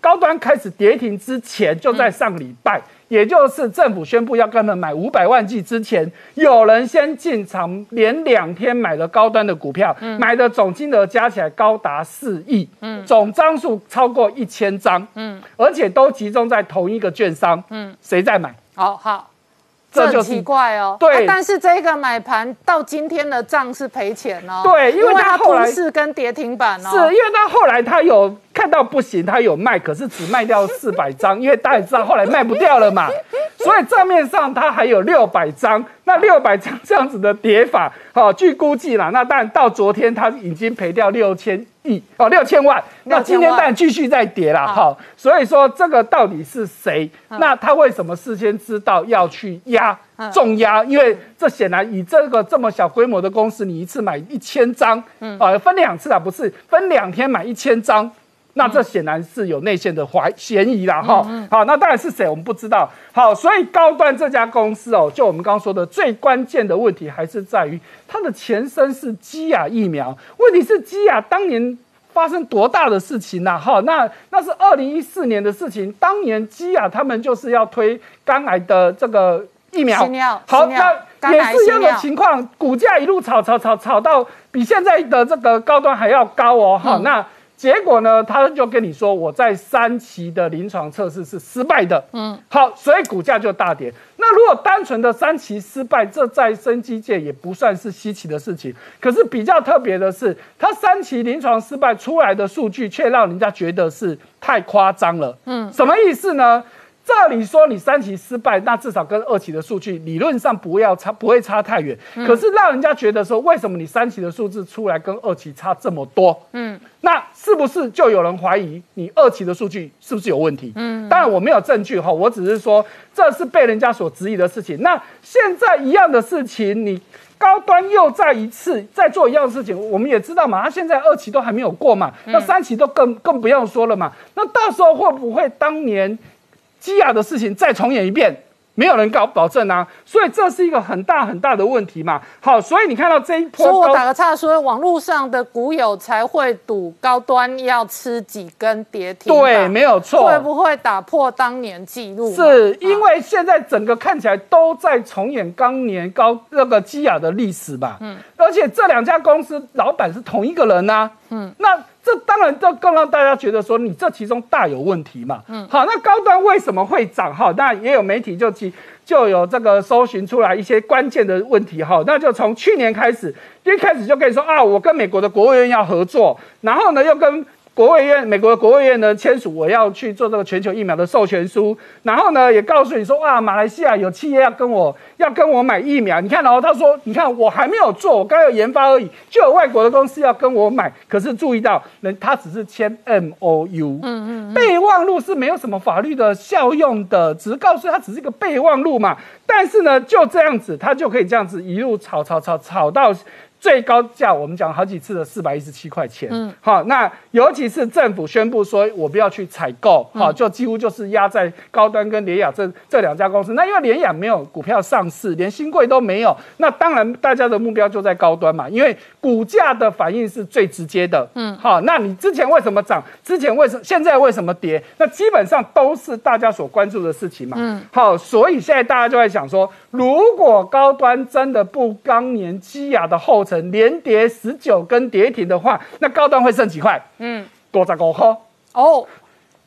高端开始跌停之前，就在上礼拜，也就是政府宣布要跟他们买五百万剂之前，有人先进场，连两天买了高端的股票，买的总金额加起来高达四亿，嗯，总张数超过一千张，嗯，而且都集中在同一个券商，嗯，谁在买？好好。这很奇怪哦，对，但是这个买盘到今天的账是赔钱哦，对，因为它后来是跟跌停板哦，是因为他后来他有看到不行，他有卖，可是只卖掉四百张，因为大家知道后来卖不掉了嘛，所以账面上他还有六百张，那六百张这样子的跌法，好，据估计啦，那当然到昨天他已经赔掉六千。亿哦，六千万，那今天当然继续在跌了，好，所以说这个到底是谁？那他为什么事先知道要去压重压？因为这显然以这个这么小规模的公司，你一次买一千张，啊，分两次啊，不是分两天买一千张，那这显然是有内线的怀嫌疑了，哈，好，那当然是谁我们不知道，好，所以高端这家公司哦，就我们刚刚说的最关键的问题还是在于。它的前身是基亚疫苗，问题是基亚当年发生多大的事情呢？哈，那那是二零一四年的事情，当年基亚他们就是要推肝癌的这个疫苗，好，那也是一样的情况，股价一路炒炒炒炒到比现在的这个高端还要高哦，哈，那。结果呢，他就跟你说我在三期的临床测试是失败的，嗯，好，所以股价就大跌。那如果单纯的三期失败，这在生机界也不算是稀奇的事情。可是比较特别的是，他三期临床失败出来的数据，却让人家觉得是太夸张了。嗯，什么意思呢？照理说你三期失败，那至少跟二期的数据理论上不要差，不会差太远。可是让人家觉得说，为什么你三期的数字出来跟二期差这么多？嗯，那是不是就有人怀疑你二期的数据是不是有问题？嗯，当然我没有证据哈，我只是说这是被人家所质疑的事情。那现在一样的事情，你高端又再一次再做一样的事情，我们也知道嘛，他现在二期都还没有过嘛，那三期都更更不用说了嘛。那到时候会不会当年？基亚的事情再重演一遍，没有人搞保证啊，所以这是一个很大很大的问题嘛。好，所以你看到这一波，所以我打个岔说，网络上的股友才会赌高端要吃几根跌停，对，没有错，会不会打破当年记录？是因为现在整个看起来都在重演当年高那个基亚的历史吧？嗯，而且这两家公司老板是同一个人呐。嗯，那。这当然就更让大家觉得说你这其中大有问题嘛。嗯，好，那高端为什么会涨？哈，那也有媒体就提就有这个搜寻出来一些关键的问题。哈，那就从去年开始，一开始就跟你说啊，我跟美国的国务院要合作，然后呢又跟。国务院，美国的国务院呢签署我要去做这个全球疫苗的授权书，然后呢也告诉你说，哇，马来西亚有企业要跟我要跟我买疫苗，你看，然后他说，你看我还没有做，我刚有研发而已，就有外国的公司要跟我买，可是注意到，人他只是签 M O U，嗯嗯，备忘录是没有什么法律的效用的，只是告诉他只是一个备忘录嘛，但是呢就这样子，他就可以这样子一路炒炒炒炒到。最高价我们讲好几次的四百一十七块钱，嗯，好，那尤其是政府宣布说我不要去采购，好，就几乎就是压在高端跟联雅这这两家公司。那因为联雅没有股票上市，连新贵都没有，那当然大家的目标就在高端嘛，因为股价的反应是最直接的，嗯，好，那你之前为什么涨？之前为什么现在为什么跌？那基本上都是大家所关注的事情嘛，嗯，好，所以现在大家就在想说，如果高端真的不当年基亚的后尘。连跌十九根跌停的话，那高端会剩几块？嗯，多十五块。哦，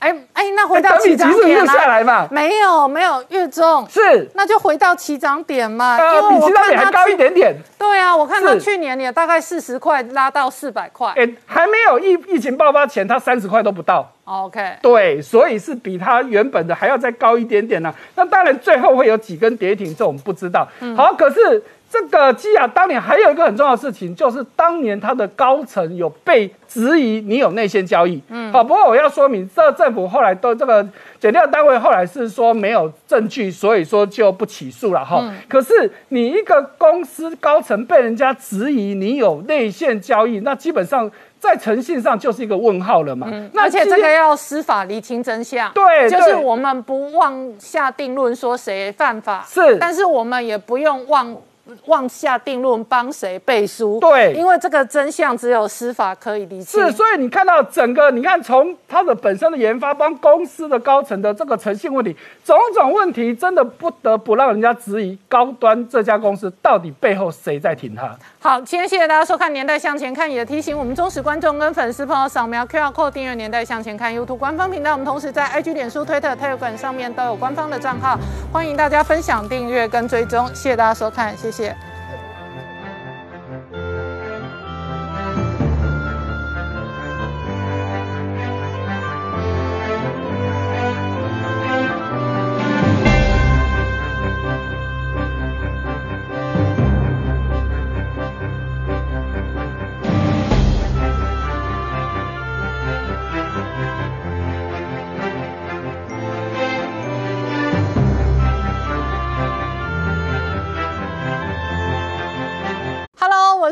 哎哎，那回到起涨点下来嘛？没有没有，月中是，那就回到起涨点嘛。呃，比起涨点还高一点点。对啊，我看到去年也大概四十块拉到四百块。哎，还没有疫疫情爆发前，它三十块都不到。OK，对，所以是比它原本的还要再高一点点呢。那当然最后会有几根跌停，这我们不知道。好，可是。这个基亚当年还有一个很重要的事情，就是当年他的高层有被质疑你有内线交易。嗯，好，不过我要说明，这政府后来都这个检调单位后来是说没有证据，所以说就不起诉了哈。可是你一个公司高层被人家质疑你有内线交易，那基本上在诚信上就是一个问号了嘛。嗯、那而且这个要司法厘清真相。对，就是我们不妄下定论说谁犯法，是，但是我们也不用妄。妄下定论，帮谁背书？对，因为这个真相只有司法可以理清。是，所以你看到整个，你看从它的本身的研发，帮公司的高层的这个诚信问题，种种问题，真的不得不让人家质疑高端这家公司到底背后谁在挺他。好，今天谢谢大家收看《年代向前看》，也提醒我们忠实观众跟粉丝朋友扫描 QR Code 订阅《年代向前看》YouTube 官方频道。我们同时在 IG、脸书、推特、Telegram 上面都有官方的账号，欢迎大家分享、订阅跟追踪。谢谢大家收看，谢谢。谢谢。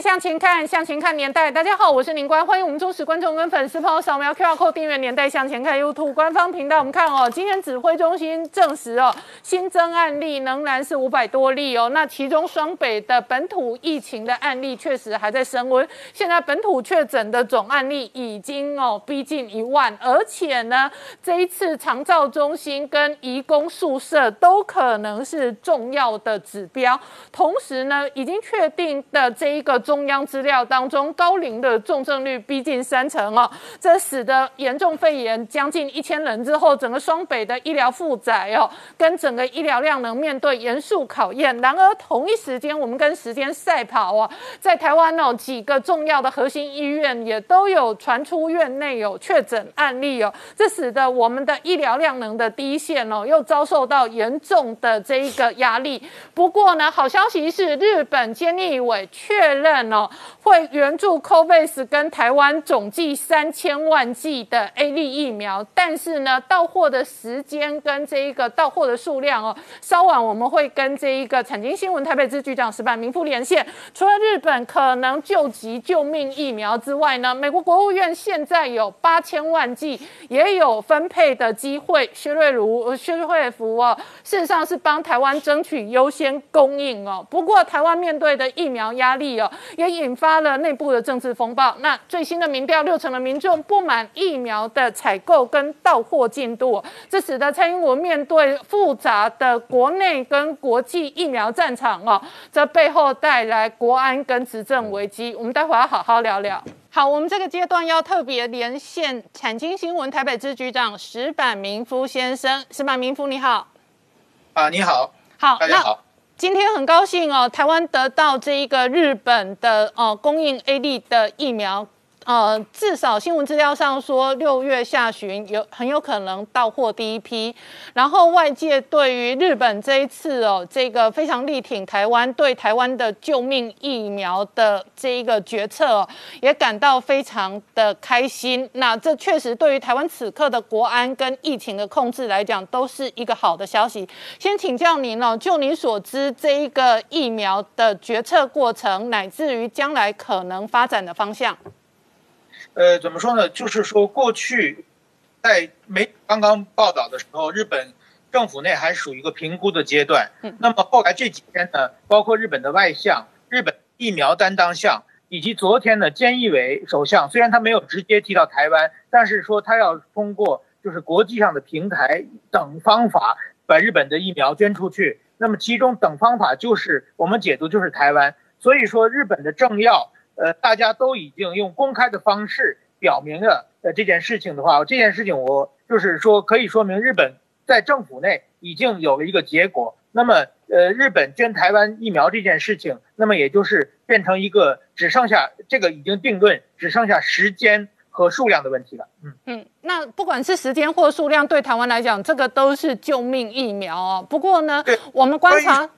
向前看，向前看年代。大家好，我是林官，欢迎我们忠实观众跟粉丝朋友扫描 QR Code 订阅《年代向前看》YouTube 官方频道。我们看哦，今天指挥中心证实哦，新增案例仍然是五百多例哦。那其中双北的本土疫情的案例确实还在升温，现在本土确诊的总案例已经哦逼近一万，而且呢，这一次长照中心跟移工宿舍都可能是重要的指标。同时呢，已经确定的这一个中央资料当中，高龄的重症率逼近三成哦，这使得严重肺炎将近一千人之后，整个双北的医疗负载哦，跟整个医疗量能面对严肃考验。然而同一时间，我们跟时间赛跑啊，在台湾哦几个重要的核心医院也都有传出院内有确诊案例哦，这使得我们的医疗量能的第一线哦，又遭受到严重的这一个压力。不过呢，好消息是日本监义委确认哦，会援助 COVAX 跟台湾总计三千万剂的 A 粒疫苗，但是呢，到货的时间跟这一个到货的数量哦，稍晚我们会跟这一个产经新闻台北支局长石板明夫连线。除了日本可能救急救命疫苗之外呢，美国国务院现在有八千万剂，也有分配的机会。薛瑞如、薛瑞福哦，事实上是帮台湾争取优先供应哦。不过台湾面对的疫苗压力哦，也引发了内部的政治风暴。那最新的民调，六成的民众不满疫苗的采购跟到货进度，这使得蔡英文面对复杂的国内跟国际疫苗战场哦，这背后带来国安跟执政危机。我们待会要好好聊聊。好，我们这个阶段要特别连线产经新闻台北支局长石板明夫先生。石板明夫，你好。啊，你好。好，大家好。今天很高兴哦，台湾得到这一个日本的哦供应 A D 的疫苗。呃，至少新闻资料上说，六月下旬有很有可能到货第一批。然后外界对于日本这一次哦，这个非常力挺台湾，对台湾的救命疫苗的这一个决策哦，也感到非常的开心。那这确实对于台湾此刻的国安跟疫情的控制来讲，都是一个好的消息。先请教您哦，就您所知，这一个疫苗的决策过程，乃至于将来可能发展的方向。呃，怎么说呢？就是说，过去在没刚刚报道的时候，日本政府内还属于一个评估的阶段。那么后来这几天呢，包括日本的外相、日本疫苗担当相，以及昨天的菅义伟首相，虽然他没有直接提到台湾，但是说他要通过就是国际上的平台等方法把日本的疫苗捐出去。那么其中等方法就是我们解读就是台湾。所以说，日本的政要。呃，大家都已经用公开的方式表明了呃这件事情的话，这件事情我就是说可以说明日本在政府内已经有了一个结果。那么，呃，日本捐台湾疫苗这件事情，那么也就是变成一个只剩下这个已经定论，只剩下时间和数量的问题了。嗯嗯，那不管是时间或数量，对台湾来讲，这个都是救命疫苗哦。不过呢，我们观察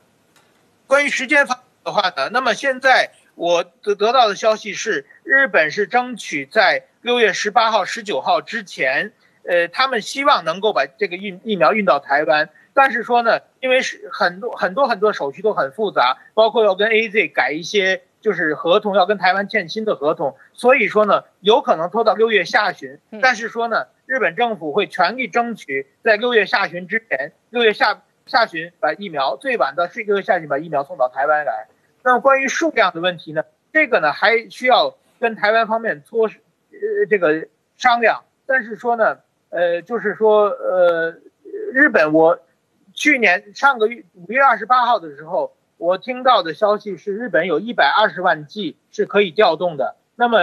关于时间方的话呢，那么现在。我得得到的消息是，日本是争取在六月十八号、十九号之前，呃，他们希望能够把这个疫疫苗运到台湾。但是说呢，因为是很多很多很多手续都很复杂，包括要跟 A Z 改一些就是合同，要跟台湾签新的合同，所以说呢，有可能拖到六月下旬。但是说呢，日本政府会全力争取在六月下旬之前，六月下下旬把疫苗最晚的是六月下旬把疫苗送到台湾来。那么关于数量的问题呢？这个呢还需要跟台湾方面磋，呃，这个商量。但是说呢，呃，就是说，呃，日本我去年上个月五月二十八号的时候，我听到的消息是日本有一百二十万剂是可以调动的。那么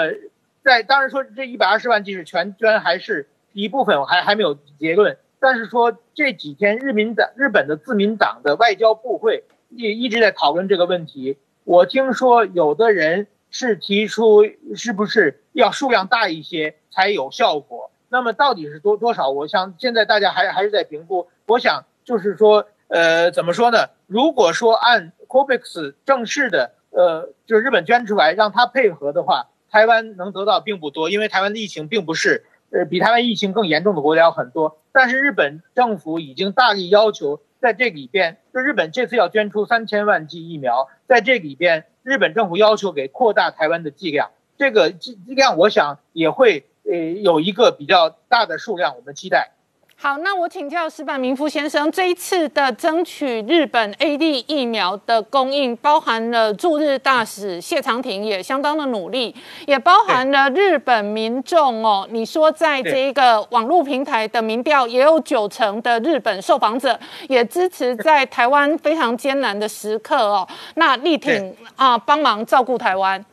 在当然说这一百二十万剂是全捐还是一部分，还还没有结论。但是说这几天日民党日本的自民党的外交部会也一直在讨论这个问题。我听说有的人是提出是不是要数量大一些才有效果？那么到底是多多少？我想现在大家还还是在评估。我想就是说，呃，怎么说呢？如果说按 COVAX 正式的，呃，就是日本捐出来让他配合的话，台湾能得到并不多，因为台湾的疫情并不是，呃，比台湾疫情更严重的国家很多。但是日本政府已经大力要求。在这里边，就日本这次要捐出三千万剂疫苗，在这里边，日本政府要求给扩大台湾的剂量，这个剂剂量我想也会呃有一个比较大的数量，我们期待。好，那我请教石板明夫先生，这一次的争取日本 A D 疫苗的供应，包含了驻日大使谢长廷也相当的努力，也包含了日本民众哦。你说在这个网络平台的民调，也有九成的日本受访者也支持在台湾非常艰难的时刻哦，那力挺啊帮忙照顾台湾。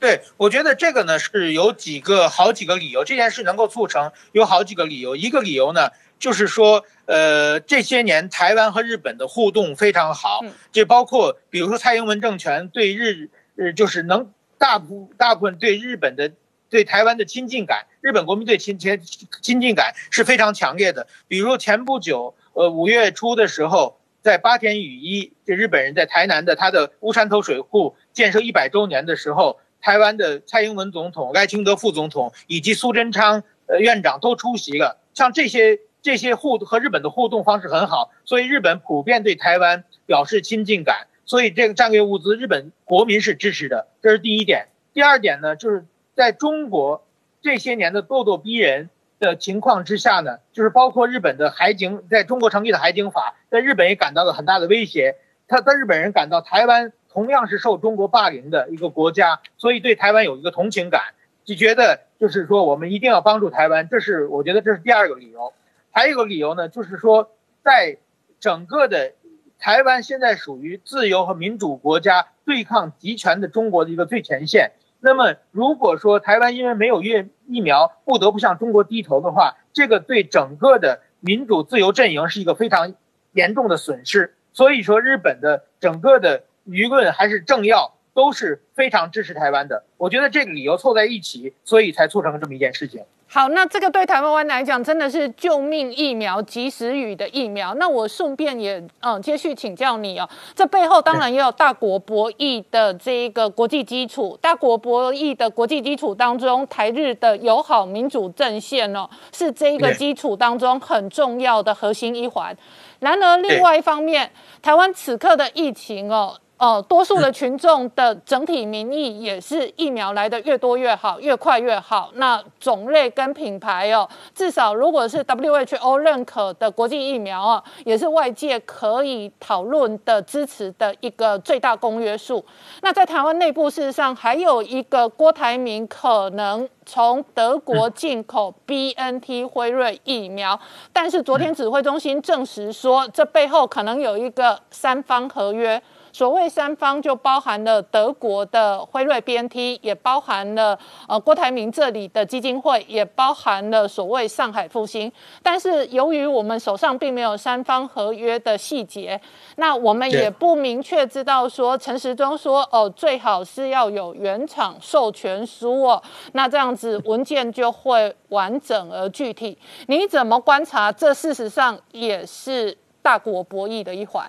对，我觉得这个呢是有几个好几个理由，这件事能够促成有好几个理由。一个理由呢，就是说，呃，这些年台湾和日本的互动非常好，这包括比如说蔡英文政权对日，日就是能大部大部分对日本的对台湾的亲近感，日本国民对亲亲亲近感是非常强烈的。比如前不久，呃，五月初的时候，在八田雨衣这日本人在台南的他的乌山头水库建设一百周年的时候。台湾的蔡英文总统、赖清德副总统以及苏贞昌呃院长都出席了，像这些这些互和日本的互动方式很好，所以日本普遍对台湾表示亲近感，所以这个战略物资日本国民是支持的，这是第一点。第二点呢，就是在中国这些年的咄咄逼人的情况之下呢，就是包括日本的海警在中国成立的海警法，在日本也感到了很大的威胁，他在日本人感到台湾。同样是受中国霸凌的一个国家，所以对台湾有一个同情感，就觉得就是说我们一定要帮助台湾，这是我觉得这是第二个理由。还有一个理由呢，就是说在整个的台湾现在属于自由和民主国家对抗集权的中国的一个最前线。那么如果说台湾因为没有疫疫苗不得不向中国低头的话，这个对整个的民主自由阵营是一个非常严重的损失。所以说日本的整个的。舆论还是政要都是非常支持台湾的，我觉得这个理由凑在一起，所以才促成了这么一件事情。好，那这个对台湾湾来讲真的是救命疫苗、及时雨的疫苗。那我顺便也嗯接续请教你哦，这背后当然也有大国博弈的这一个国际基础。大国博弈的国际基础当中，台日的友好民主阵线哦，是这一个基础当中很重要的核心一环。然而，另外一方面，台湾此刻的疫情哦。哦，多数的群众的整体民意也是疫苗来的越多越好，越快越好。那种类跟品牌哦，至少如果是 WHO 认可的国际疫苗啊，也是外界可以讨论的支持的一个最大公约数。那在台湾内部，事实上还有一个郭台铭可能从德国进口 BNT 辉瑞疫苗，但是昨天指挥中心证实说，这背后可能有一个三方合约。所谓三方就包含了德国的辉瑞 BNT，也包含了呃郭台铭这里的基金会，也包含了所谓上海复兴。但是由于我们手上并没有三方合约的细节，那我们也不明确知道说陈时中说哦最好是要有原厂授权书哦，那这样子文件就会完整而具体。你怎么观察？这事实上也是大国博弈的一环。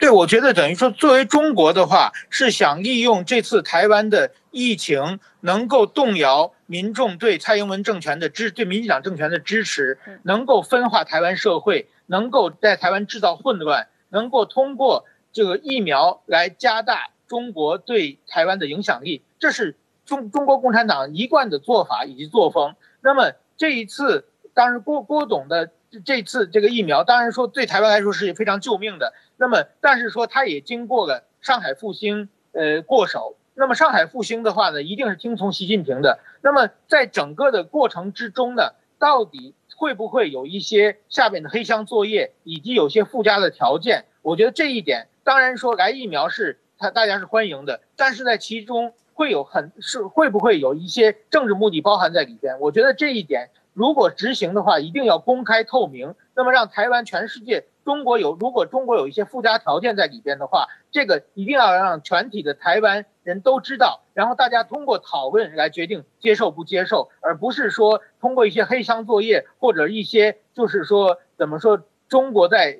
对，我觉得等于说，作为中国的话，是想利用这次台湾的疫情，能够动摇民众对蔡英文政权的支，对民进党政权的支持，能够分化台湾社会，能够在台湾制造混乱，能够通过这个疫苗来加大中国对台湾的影响力，这是中中国共产党一贯的做法以及作风。那么这一次，当然郭郭董的这次这个疫苗，当然说对台湾来说是非常救命的。那么，但是说它也经过了上海复兴，呃，过手。那么上海复兴的话呢，一定是听从习近平的。那么在整个的过程之中呢，到底会不会有一些下面的黑箱作业，以及有些附加的条件？我觉得这一点，当然说来疫苗是他大家是欢迎的，但是在其中会有很是会不会有一些政治目的包含在里边？我觉得这一点如果执行的话，一定要公开透明，那么让台湾全世界。中国有，如果中国有一些附加条件在里边的话，这个一定要让全体的台湾人都知道，然后大家通过讨论来决定接受不接受，而不是说通过一些黑箱作业或者一些就是说怎么说中国在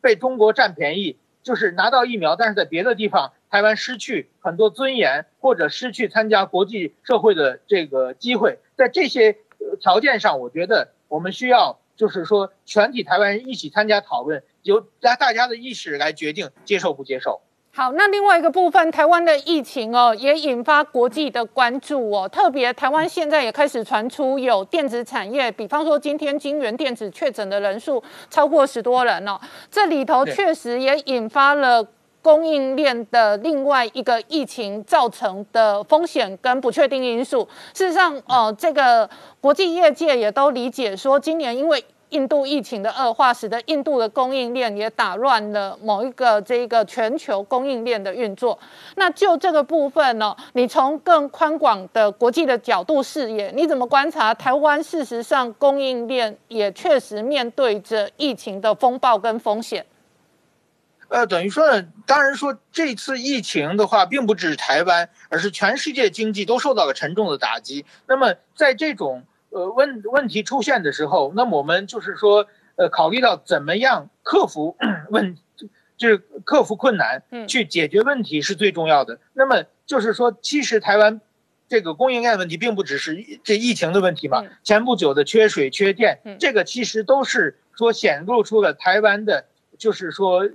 被中国占便宜，就是拿到疫苗，但是在别的地方台湾失去很多尊严或者失去参加国际社会的这个机会，在这些条件上，我觉得我们需要。就是说，全体台湾人一起参加讨论，由大大家的意识来决定接受不接受。好，那另外一个部分，台湾的疫情哦，也引发国际的关注哦。特别台湾现在也开始传出有电子产业，比方说今天金源电子确诊的人数超过十多人哦，这里头确实也引发了供应链的另外一个疫情造成的风险跟不确定因素。事实上，呃，这个国际业界也都理解说，今年因为印度疫情的恶化，使得印度的供应链也打乱了某一个这个全球供应链的运作。那就这个部分呢，你从更宽广的国际的角度视野，你怎么观察台湾？事实上，供应链也确实面对着疫情的风暴跟风险。呃，等于说呢，当然说这次疫情的话，并不只是台湾，而是全世界经济都受到了沉重的打击。那么在这种呃，问问题出现的时候，那么我们就是说，呃，考虑到怎么样克服问，就是克服困难，去解决问题是最重要的。那么就是说，其实台湾这个供应链问题并不只是这疫情的问题嘛。前不久的缺水、缺电，这个其实都是说显露出了台湾的，就是说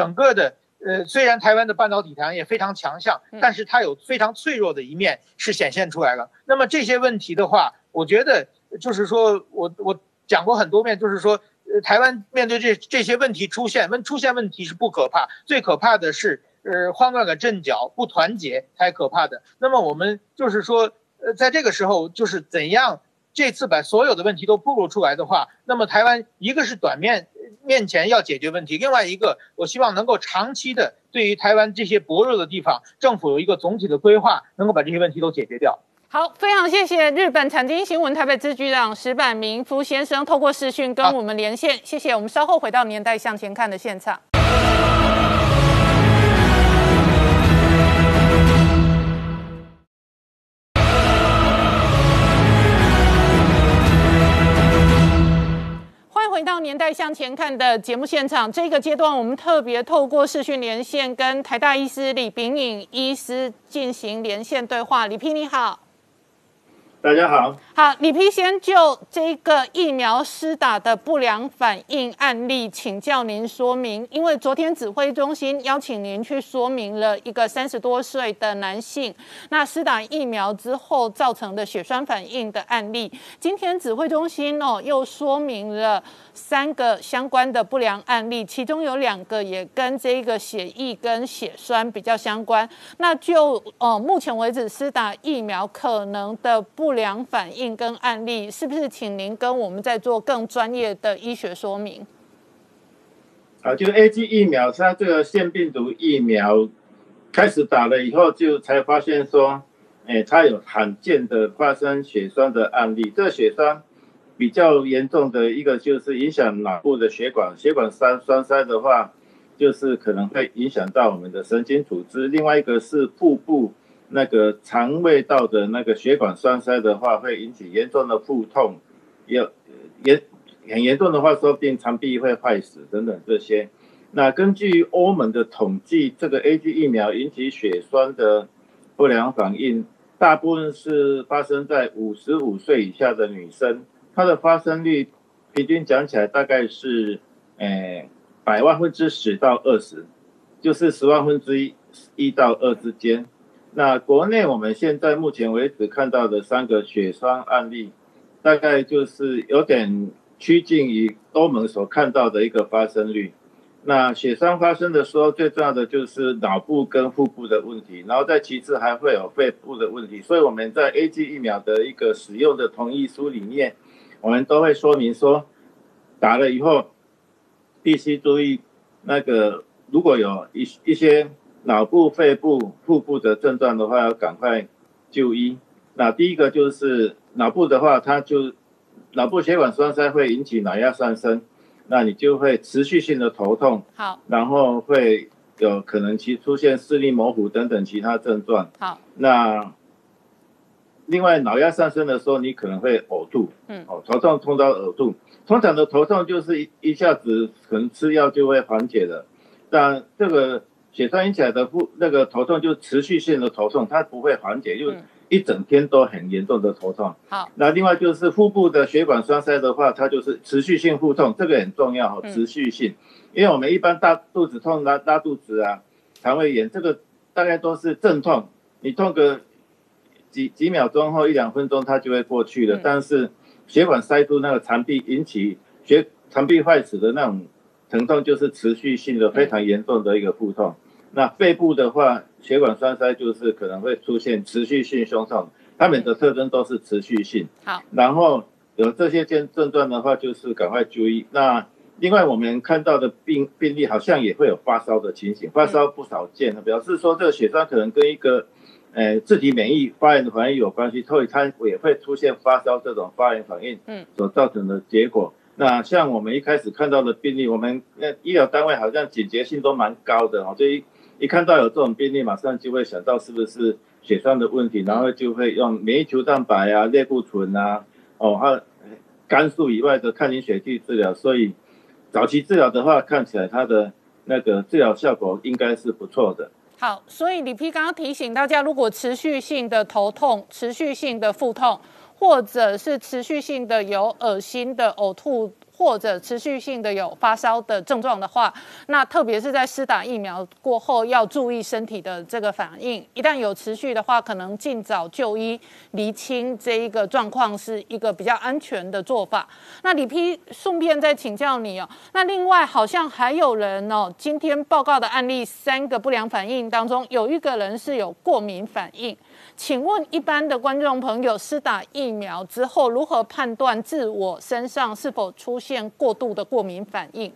整个的，呃，虽然台湾的半导体产业非常强项，但是它有非常脆弱的一面是显现出来了。那么这些问题的话。我觉得就是说，我我讲过很多遍，就是说，呃，台湾面对这这些问题出现问出现问题是不可怕，最可怕的是，呃，慌乱的阵脚，不团结才可怕的。那么我们就是说，呃，在这个时候，就是怎样这次把所有的问题都暴露出来的话，那么台湾一个是短面面前要解决问题，另外一个我希望能够长期的对于台湾这些薄弱的地方，政府有一个总体的规划，能够把这些问题都解决掉。好，非常谢谢日本产经新闻台北支局长石板明夫先生透过视讯跟我们连线，谢谢。我们稍后回到年代向前看的现场。回到年代向前看的节目现场。这个阶段，我们特别透过视讯连线跟台大医师李炳颖医师进行连线对话。李萍你好。大家好，好，李皮先就这个疫苗施打的不良反应案例，请教您说明。因为昨天指挥中心邀请您去说明了一个三十多岁的男性，那施打疫苗之后造成的血栓反应的案例。今天指挥中心哦又说明了三个相关的不良案例，其中有两个也跟这个血液跟血栓比较相关。那就呃目前为止施打疫苗可能的不不良反应跟案例，是不是请您跟我们再做更专业的医学说明？啊，就是 A G 疫苗，它这个腺病毒疫苗开始打了以后，就才发现说，哎，它有罕见的发生血栓的案例。这血栓比较严重的一个就是影响脑部的血管，血管栓栓塞的话，就是可能会影响到我们的神经组织。另外一个是腹部。那个肠胃道的那个血管栓塞的话，会引起严重的腹痛，有严很严重的话，说不定肠壁会坏死等等这些。那根据欧盟的统计，这个 A G 疫苗引起血栓的不良反应，大部分是发生在五十五岁以下的女生，它的发生率平均讲起来大概是，诶，百万分之十到二十，就是十万分之一一到二之间。那国内我们现在目前为止看到的三个血栓案例，大概就是有点趋近于欧盟所看到的一个发生率。那血栓发生的时候，最重要的就是脑部跟腹部的问题，然后再其次还会有肺部的问题。所以我们在 A G 疫苗的一个使用的同意书里面，我们都会说明说，打了以后必须注意那个如果有一一些。脑部、肺部、腹部的症状的话，要赶快就医。那第一个就是脑部的话，它就脑部血管栓塞会引起脑压上升，那你就会持续性的头痛，好，然后会有可能其出现视力模糊等等其他症状，好。那另外脑压上升的时候，你可能会呕吐，嗯，哦，头痛痛到呕吐。通常的头痛就是一一下子可能吃药就会缓解的，但这个。血栓引起来的腹那个头痛就持续性的头痛，它不会缓解，就一整天都很严重的头痛。好，那另外就是腹部的血管栓塞的话，它就是持续性腹痛，这个很重要哈，持续性。因为我们一般大肚子痛拉拉肚子啊，肠胃炎，这个大概都是阵痛，你痛个几几秒钟后一两分钟它就会过去了。但是血管塞住那个肠壁引起血肠壁坏死的那种疼痛，就是持续性的非常严重的一个腹痛。那肺部的话，血管栓塞就是可能会出现持续性胸痛，他们的特征都是持续性。好，然后有这些症症状的话，就是赶快就医。那另外我们看到的病病例好像也会有发烧的情形，发烧不少见，表示说这个血栓可能跟一个，呃，自体免疫发炎的反应有关系，所以它也会出现发烧这种发炎反应，嗯，所造成的结果。那像我们一开始看到的病例，我们那医疗单位好像警觉性都蛮高的哦，所以。一看到有这种病例，马上就会想到是不是血栓的问题，然后就会用免疫球蛋白啊、类固醇啊，哦，还肝素以外的抗凝血剂治疗。所以早期治疗的话，看起来它的那个治疗效果应该是不错的。好，所以李批刚刚提醒大家，如果持续性的头痛、持续性的腹痛，或者是持续性的有恶心的呕吐。或者持续性的有发烧的症状的话，那特别是在施打疫苗过后，要注意身体的这个反应。一旦有持续的话，可能尽早就医，厘清这一个状况是一个比较安全的做法。那李批顺便再请教你哦，那另外好像还有人哦，今天报告的案例三个不良反应当中，有一个人是有过敏反应。请问一般的观众朋友，施打疫苗之后，如何判断自我身上是否出现过度的过敏反应？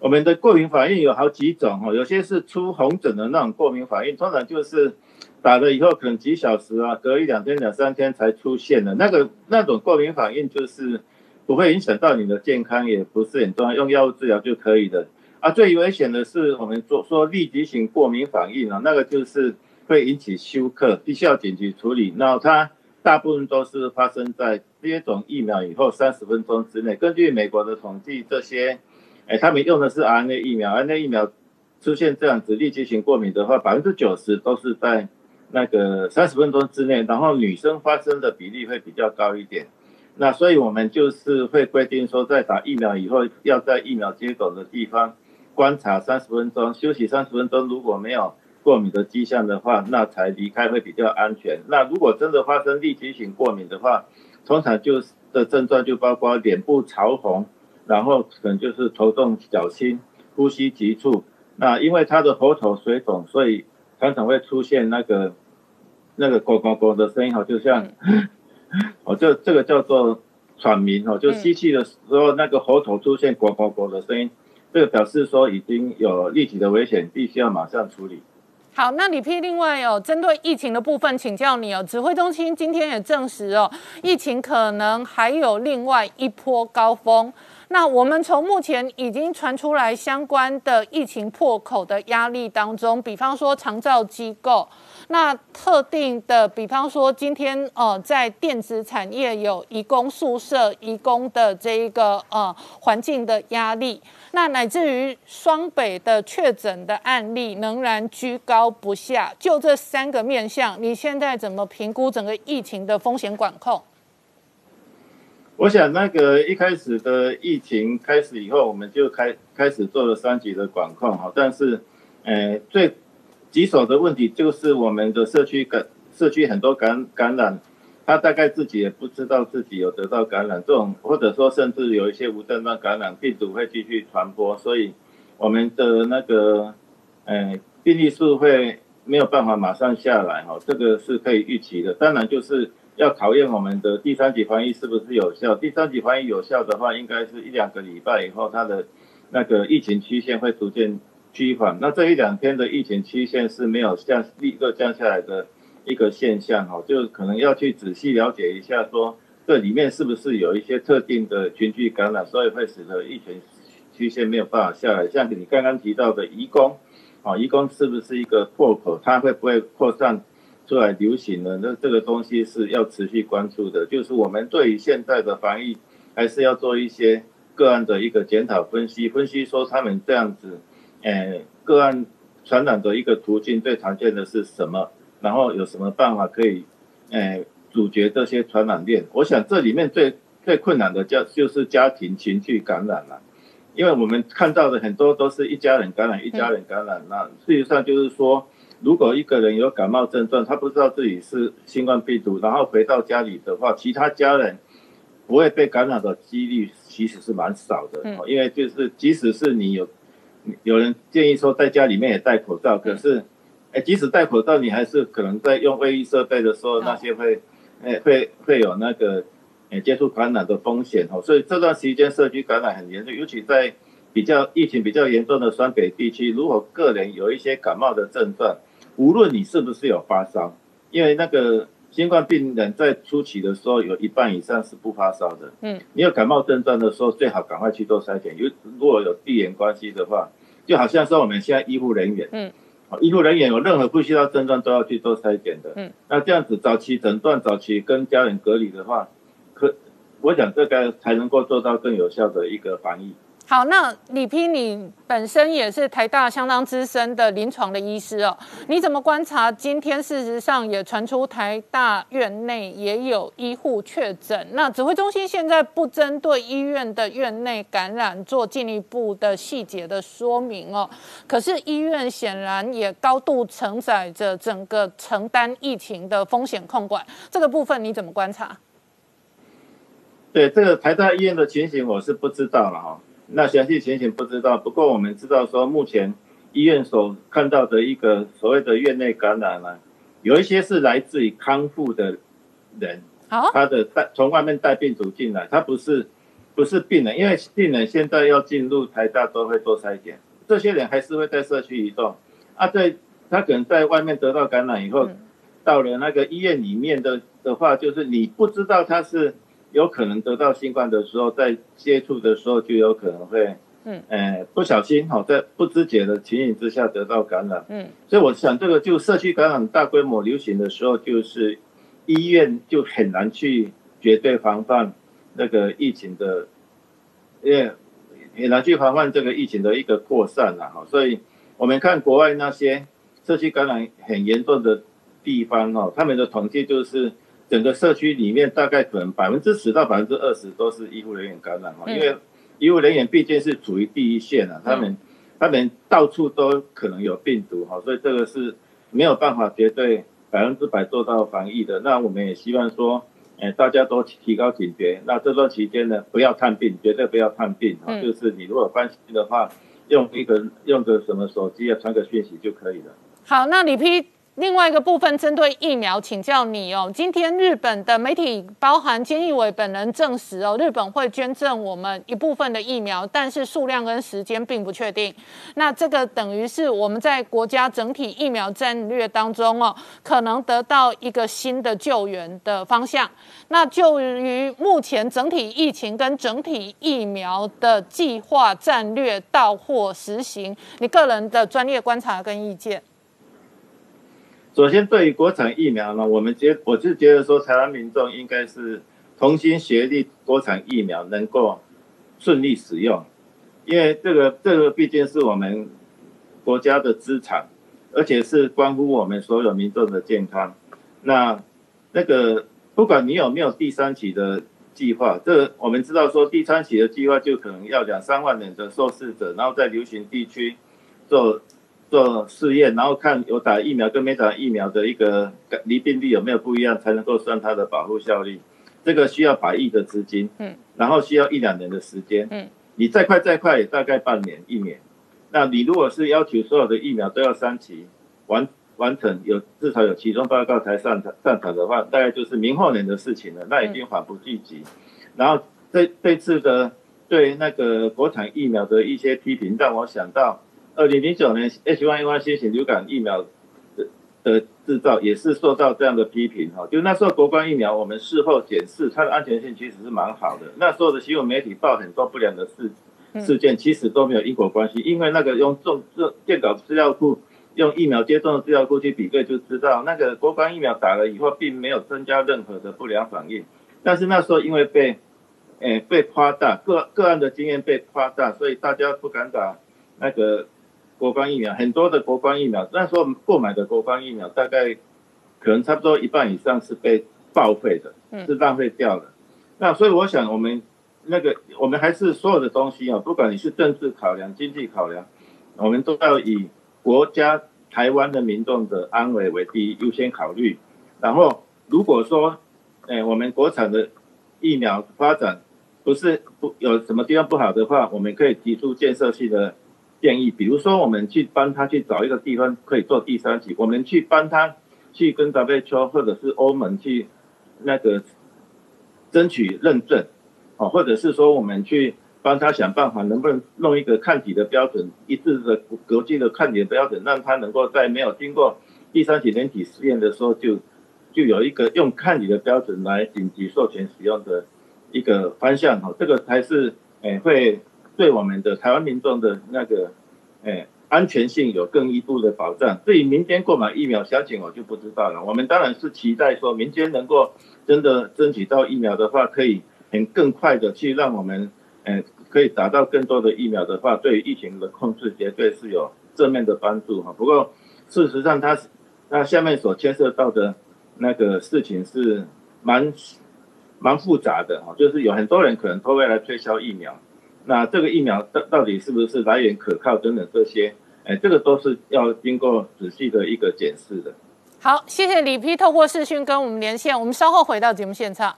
我们的过敏反应有好几种哦，有些是出红疹的那种过敏反应，通常就是打了以后可能几小时啊，隔一两天、两三天才出现的那个那种过敏反应，就是不会影响到你的健康，也不是很重要，用药物治疗就可以的。啊，最危险的是我们做说立即性过敏反应啊，那个就是。会引起休克，必须要紧急处理。那它大部分都是发生在接种疫苗以后三十分钟之内。根据美国的统计，这些，哎，他们用的是 RNA 疫苗，RNA 疫苗出现这样子立即性过敏的话，百分之九十都是在那个三十分钟之内。然后女生发生的比例会比较高一点。那所以我们就是会规定说，在打疫苗以后，要在疫苗接种的地方观察三十分钟，休息三十分钟。如果没有过敏的迹象的话，那才离开会比较安全。那如果真的发生立即性过敏的话，通常就的症状就包括脸部潮红，然后可能就是头重脚轻、呼吸急促。那因为他的喉头水肿，所以常常会出现那个那个咕咕咕的声音，哈，就像哦，这这个叫做喘鸣，哈，就吸气的时候那个喉头出现咕咕咕的声音，这个表示说已经有立即的危险，必须要马上处理。好，那李批另外哦，针对疫情的部分，请教你哦。指挥中心今天也证实哦，疫情可能还有另外一波高峰。那我们从目前已经传出来相关的疫情破口的压力当中，比方说长照机构。那特定的，比方说今天呃，在电子产业有移工宿舍、移工的这一个呃环境的压力，那乃至于双北的确诊的案例仍然居高不下。就这三个面向，你现在怎么评估整个疫情的风险管控？我想那个一开始的疫情开始以后，我们就开开始做了三级的管控哈，但是呃最。棘手的问题就是我们的社区感社区很多感感染，他大概自己也不知道自己有得到感染，这种或者说甚至有一些无症状感染，病毒会继续传播，所以我们的那个，呃，病例数会没有办法马上下来哈，这个是可以预期的。当然就是要考验我们的第三级防疫是不是有效，第三级防疫有效的话，应该是一两个礼拜以后，它的那个疫情曲线会逐渐。趋缓，那这一两天的疫情曲线是没有降，立刻降下来的一个现象哈，就可能要去仔细了解一下，说这里面是不是有一些特定的群聚感染，所以会使得疫情曲线没有办法下来。像你刚刚提到的移工，啊，移工是不是一个破口，它会不会扩散出来流行呢？那这个东西是要持续关注的。就是我们对于现在的防疫，还是要做一些个案的一个检讨分析，分析说他们这样子。呃，个案传染的一个途径最常见的是什么？然后有什么办法可以，呃，阻绝这些传染链？我想这里面最最困难的叫就是家庭情绪感染了。因为我们看到的很多都是一家人感染，一家人感染。那事实上就是说，如果一个人有感冒症状，他不知道自己是新冠病毒，然后回到家里的话，其他家人不会被感染的几率其实是蛮少的。因为就是即使是你有有人建议说在家里面也戴口罩，可是哎，即使戴口罩，你还是可能在用卫浴设备的时候，那些会哎会会有那个。接触感染的风险哦，所以这段时间社区感染很严重，尤其在比较疫情比较严重的双北地区，如果个人有一些感冒的症状，无论你是不是有发烧，因为那个新冠病人在初期的时候，有一半以上是不发烧的。嗯，你有感冒症状的时候，最好赶快去做筛检，有如果有地缘关系的话，就好像说我们现在医护人员，嗯，医护人员有任何呼吸道症状都要去做筛检的。嗯，那这样子早期诊断、早期跟家人隔离的话。可我想这个才能够做到更有效的一个防疫。好，那李批，你本身也是台大相当资深的临床的医师哦，你怎么观察？今天事实上也传出台大院内也有医护确诊，那指挥中心现在不针对医院的院内感染做进一步的细节的说明哦，可是医院显然也高度承载着整个承担疫情的风险控管，这个部分你怎么观察？对这个台大医院的情形，我是不知道了哈。那详细情形不知道，不过我们知道说，目前医院所看到的一个所谓的院内感染呢，有一些是来自于康复的人，他的带从外面带病毒进来，他不是不是病人，因为病人现在要进入台大都会做筛检，这些人还是会在社区移动。啊，在他可能在外面得到感染以后，到了那个医院里面的的话，就是你不知道他是。有可能得到新冠的时候，在接触的时候就有可能会，嗯，呃，不小心哈，在不知觉的情形之下得到感染，嗯，所以我想这个就社区感染大规模流行的时候，就是医院就很难去绝对防范那个疫情的，因为很难去防范这个疫情的一个扩散了哈，所以我们看国外那些社区感染很严重的地方哈，他们的统计就是。整个社区里面大概可能百分之十到百分之二十都是医护人员感染哈，因为医护人员毕竟是处于第一线啊，他们他们到处都可能有病毒哈，所以这个是没有办法绝对百分之百做到防疫的。那我们也希望说，哎，大家都提高警觉。那这段期间呢，不要探病，绝对不要探病哈，就是你如果关心的话，用一个用个什么手机啊，传个讯息就可以了。好，那李批。另外一个部分针对疫苗，请教你哦。今天日本的媒体，包含菅义伟本人证实哦，日本会捐赠我们一部分的疫苗，但是数量跟时间并不确定。那这个等于是我们在国家整体疫苗战略当中哦，可能得到一个新的救援的方向。那就于目前整体疫情跟整体疫苗的计划战略到货实行，你个人的专业观察跟意见。首先，对于国产疫苗呢，我们觉我是觉得说，台湾民众应该是同心协力，国产疫苗能够顺利使用，因为这个这个毕竟是我们国家的资产，而且是关乎我们所有民众的健康。那那个不管你有没有第三期的计划，这我们知道说第三期的计划就可能要两三万人的受试者，然后在流行地区做。做试验，然后看有打疫苗跟没打疫苗的一个离病率有没有不一样，才能够算它的保护效力。这个需要百亿的资金，嗯，然后需要一两年的时间，嗯，你再快再快也大概半年一年。那你如果是要求所有的疫苗都要三期完完成，有至少有其中报告才上场上场的话，大概就是明后年的事情了。那已经缓不济急。然后这这次的对那个国产疫苗的一些批评，让我想到。二零零九年 H1N1 新型流感疫苗的的制造也是受到这样的批评哈，就那时候国光疫苗我们事后检视它的安全性其实是蛮好的，那时候的新闻媒体报很多不良的事事件，其实都没有因果关系，因为那个用重重电稿资料库用疫苗接种的资料库去比对就知道，那个国光疫苗打了以后并没有增加任何的不良反应，但是那时候因为被诶被夸大个个案的经验被夸大，所以大家不敢打那个。国光疫苗很多的国光疫苗，那时候购买的国光疫苗大概可能差不多一半以上是被报废的，是浪费掉的。那所以我想，我们那个我们还是所有的东西啊，不管你是政治考量、经济考量，我们都要以国家台湾的民众的安危为第一优先考虑。然后如果说，哎，我们国产的疫苗发展不是不有什么地方不好的话，我们可以提出建设性的建议，比如说我们去帮他去找一个地方可以做第三期，我们去帮他去跟 WHO 或者是欧盟去那个争取认证。哦，或者是说我们去帮他想办法，能不能弄一个抗体的标准一致的国际的抗体的标准，让他能够在没有经过第三级人体试验的时候，就就有一个用抗体的标准来紧急授权使用的一个方向。哈，这个才是诶会对我们的台湾民众的那个诶安全性有更一步的保障。至于民间购买疫苗详情，我就不知道了。我们当然是期待说民间能够真的争取到疫苗的话，可以。很更快的去让我们，呃，可以达到更多的疫苗的话，对于疫情的控制绝对是有正面的帮助哈。不过事实上，它那下面所牵涉到的那个事情是蛮蛮复杂的哈，就是有很多人可能都会来推销疫苗，那这个疫苗到到底是不是来源可靠等等这些，哎，这个都是要经过仔细的一个检视的。好，谢谢李批透过视讯跟我们连线，我们稍后回到节目现场。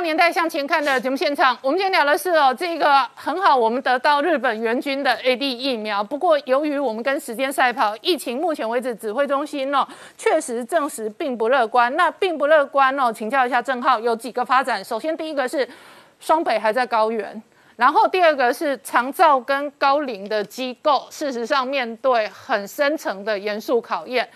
年代向前看的节目现场，我们今天聊的是哦，这个很好，我们得到日本援军的 A D 疫苗。不过，由于我们跟时间赛跑，疫情目前为止指挥中心哦，确实证实并不乐观。那并不乐观哦，请教一下郑浩，有几个发展。首先，第一个是双北还在高原，然后第二个是长照跟高龄的机构，事实上面对很深层的严肃考验。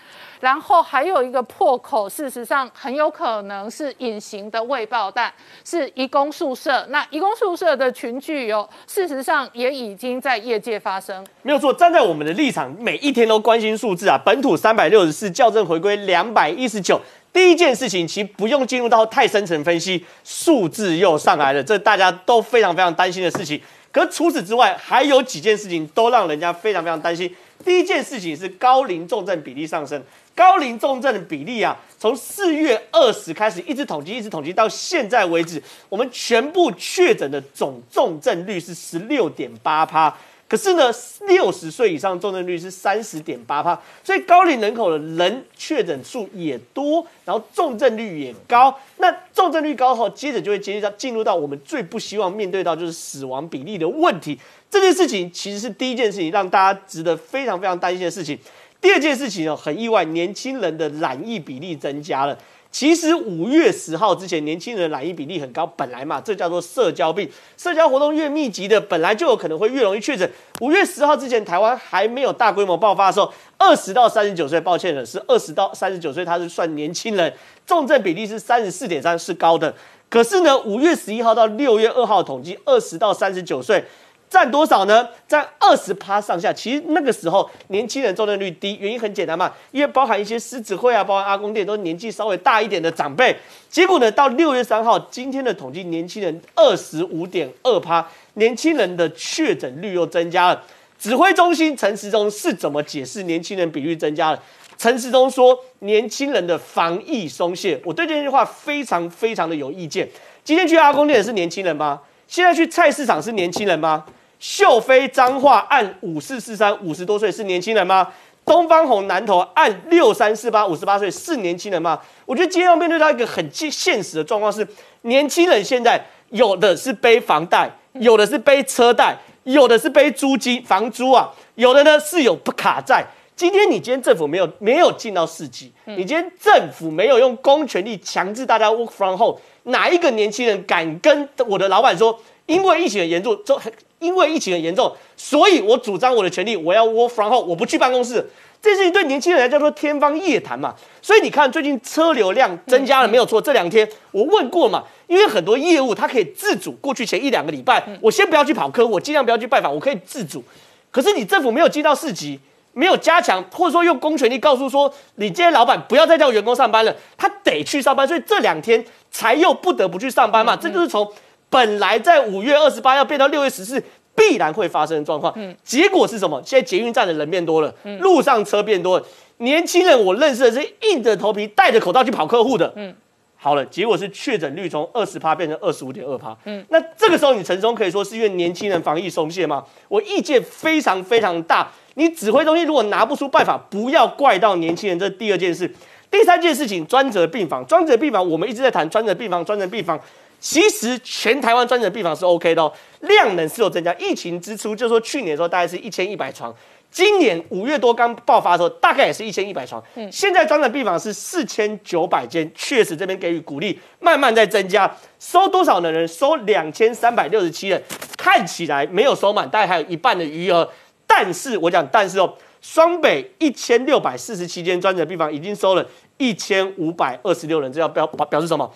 然后还有一个破口，事实上很有可能是隐形的未爆弹，是移工宿舍。那移工宿舍的群聚有，事实上也已经在业界发生。没有错，站在我们的立场，每一天都关心数字啊。本土三百六十四，校正回归两百一十九。第一件事情，其实不用进入到太深层分析，数字又上来了，这大家都非常非常担心的事情。可除此之外，还有几件事情都让人家非常非常担心。第一件事情是高龄重症比例上升。高龄重症的比例啊，从四月二十开始一直统计，一直统计到现在为止，我们全部确诊的总重症率是十六点八趴。可是呢，六十岁以上重症率是三十点八趴，所以高龄人口的人确诊数也多，然后重症率也高。那重症率高后，接着就会接到进入到我们最不希望面对到就是死亡比例的问题。这件事情其实是第一件事情，让大家值得非常非常担心的事情。第二件事情哦，很意外，年轻人的染疫比例增加了。其实五月十号之前，年轻人染疫比例很高，本来嘛，这叫做社交病，社交活动越密集的，本来就有可能会越容易确诊。五月十号之前，台湾还没有大规模爆发的时候，二十到三十九岁，抱歉了，是二十到三十九岁，他是算年轻人，重症比例是三十四点三，是高的。可是呢，五月十一号到六月二号统计，二十到三十九岁。占多少呢？占二十趴上下。其实那个时候年轻人重症率低，原因很简单嘛，因为包含一些狮子会啊，包含阿公店都是年纪稍微大一点的长辈。结果呢，到六月三号今天的统计，年轻人二十五点二趴，年轻人的确诊率又增加了。指挥中心陈时中是怎么解释年轻人比率增加了？陈时中说，年轻人的防疫松懈。我对这句话非常非常的有意见。今天去阿公店是年轻人吗？现在去菜市场是年轻人吗？秀飞脏话按五四四三五十多岁是年轻人吗？东方红南投按六三四八五十八岁是年轻人吗？我觉得今天要面对到一个很现现实的状况是，年轻人现在有的是背房贷，有的是背车贷，有的是背租金房租啊，有的呢是有不卡债。今天你今天政府没有没有进到四级，你今天政府没有用公权力强制大家 work from home，哪一个年轻人敢跟我的老板说，因为疫情很严重，就。因为疫情很严重，所以我主张我的权利，我要 work from home，我不去办公室。这事情对年轻人来叫做天方夜谭嘛。所以你看，最近车流量增加了没有错？这两天我问过嘛，因为很多业务它可以自主。过去前一两个礼拜，我先不要去跑客户，我尽量不要去拜访，我可以自主。可是你政府没有进到市级，没有加强，或者说用公权力告诉说，你今天老板不要再叫员工上班了，他得去上班。所以这两天才又不得不去上班嘛。这就是从。本来在五月二十八要变到六月十四，必然会发生的状况。嗯结果是什么？现在捷运站的人变多了，路上车变多了，年轻人我认识的是硬着头皮戴着口罩去跑客户的。嗯，好了，结果是确诊率从二十趴变成二十五点二趴。嗯，那这个时候你陈松可以说是因为年轻人防疫松懈吗？我意见非常非常大。你指挥中心如果拿不出办法，不要怪到年轻人。这第二件事。第三件事情，专责病房，专责病房，我们一直在谈专责病房，专责病房。其实全台湾专责病房是 OK 的哦，量能是有增加。疫情之初，就说去年的时候大概是一千一百床，今年五月多刚爆发的时候，大概也是一千一百床。嗯，现在专责病房是四千九百间，确实这边给予鼓励，慢慢在增加。收多少的人？收两千三百六十七人，看起来没有收满，大概还有一半的余额。但是我讲，但是哦，双北一千六百四十七间专责病房已经收了一千五百二十六人，这要表表示什么？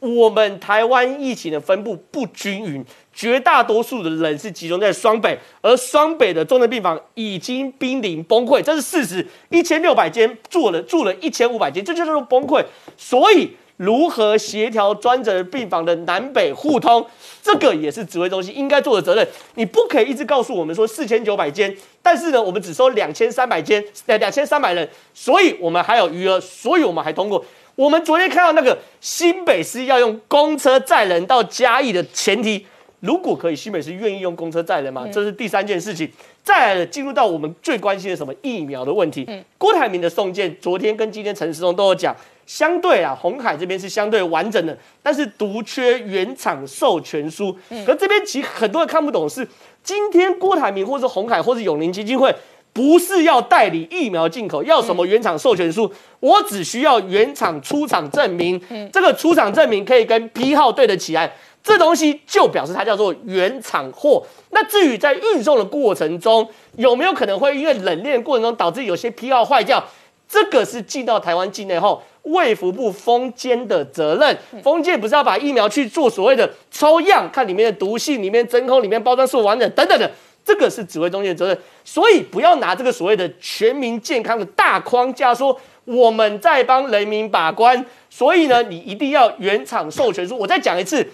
我们台湾疫情的分布不均匀，绝大多数的人是集中在双北，而双北的重症病房已经濒临崩溃，这是事实。一千六百间住了住了一千五百间，这就是崩溃。所以，如何协调专责病房的南北互通，这个也是指挥中心应该做的责任。你不可以一直告诉我们说四千九百间，但是呢，我们只收两千三百间，两千三百人，所以我们还有余额，所以我们还通过。我们昨天看到那个新北市要用公车载人到嘉义的前提，如果可以，新北市愿意用公车载人吗？这是第三件事情。再来进入到我们最关心的什么疫苗的问题。郭台铭的送件，昨天跟今天陈时中都有讲，相对啊，红海这边是相对完整的，但是独缺原厂授权书。可这边其实很多人看不懂，是今天郭台铭或是红海或是永林基金会。不是要代理疫苗进口，要什么原厂授权书？我只需要原厂出厂证明。这个出厂证明可以跟批号对得起来，这东西就表示它叫做原厂货。那至于在运送的过程中有没有可能会因为冷链过程中导致有些批号坏掉，这个是进到台湾境内后卫福部封监的责任。封监不是要把疫苗去做所谓的抽样，看里面的毒性、里面真空、里面包装是否完整等等的。这个是指挥中心的责任，所以不要拿这个所谓的全民健康的大框架说我们在帮人民把关，所以呢，你一定要原厂授权书。我再讲一次，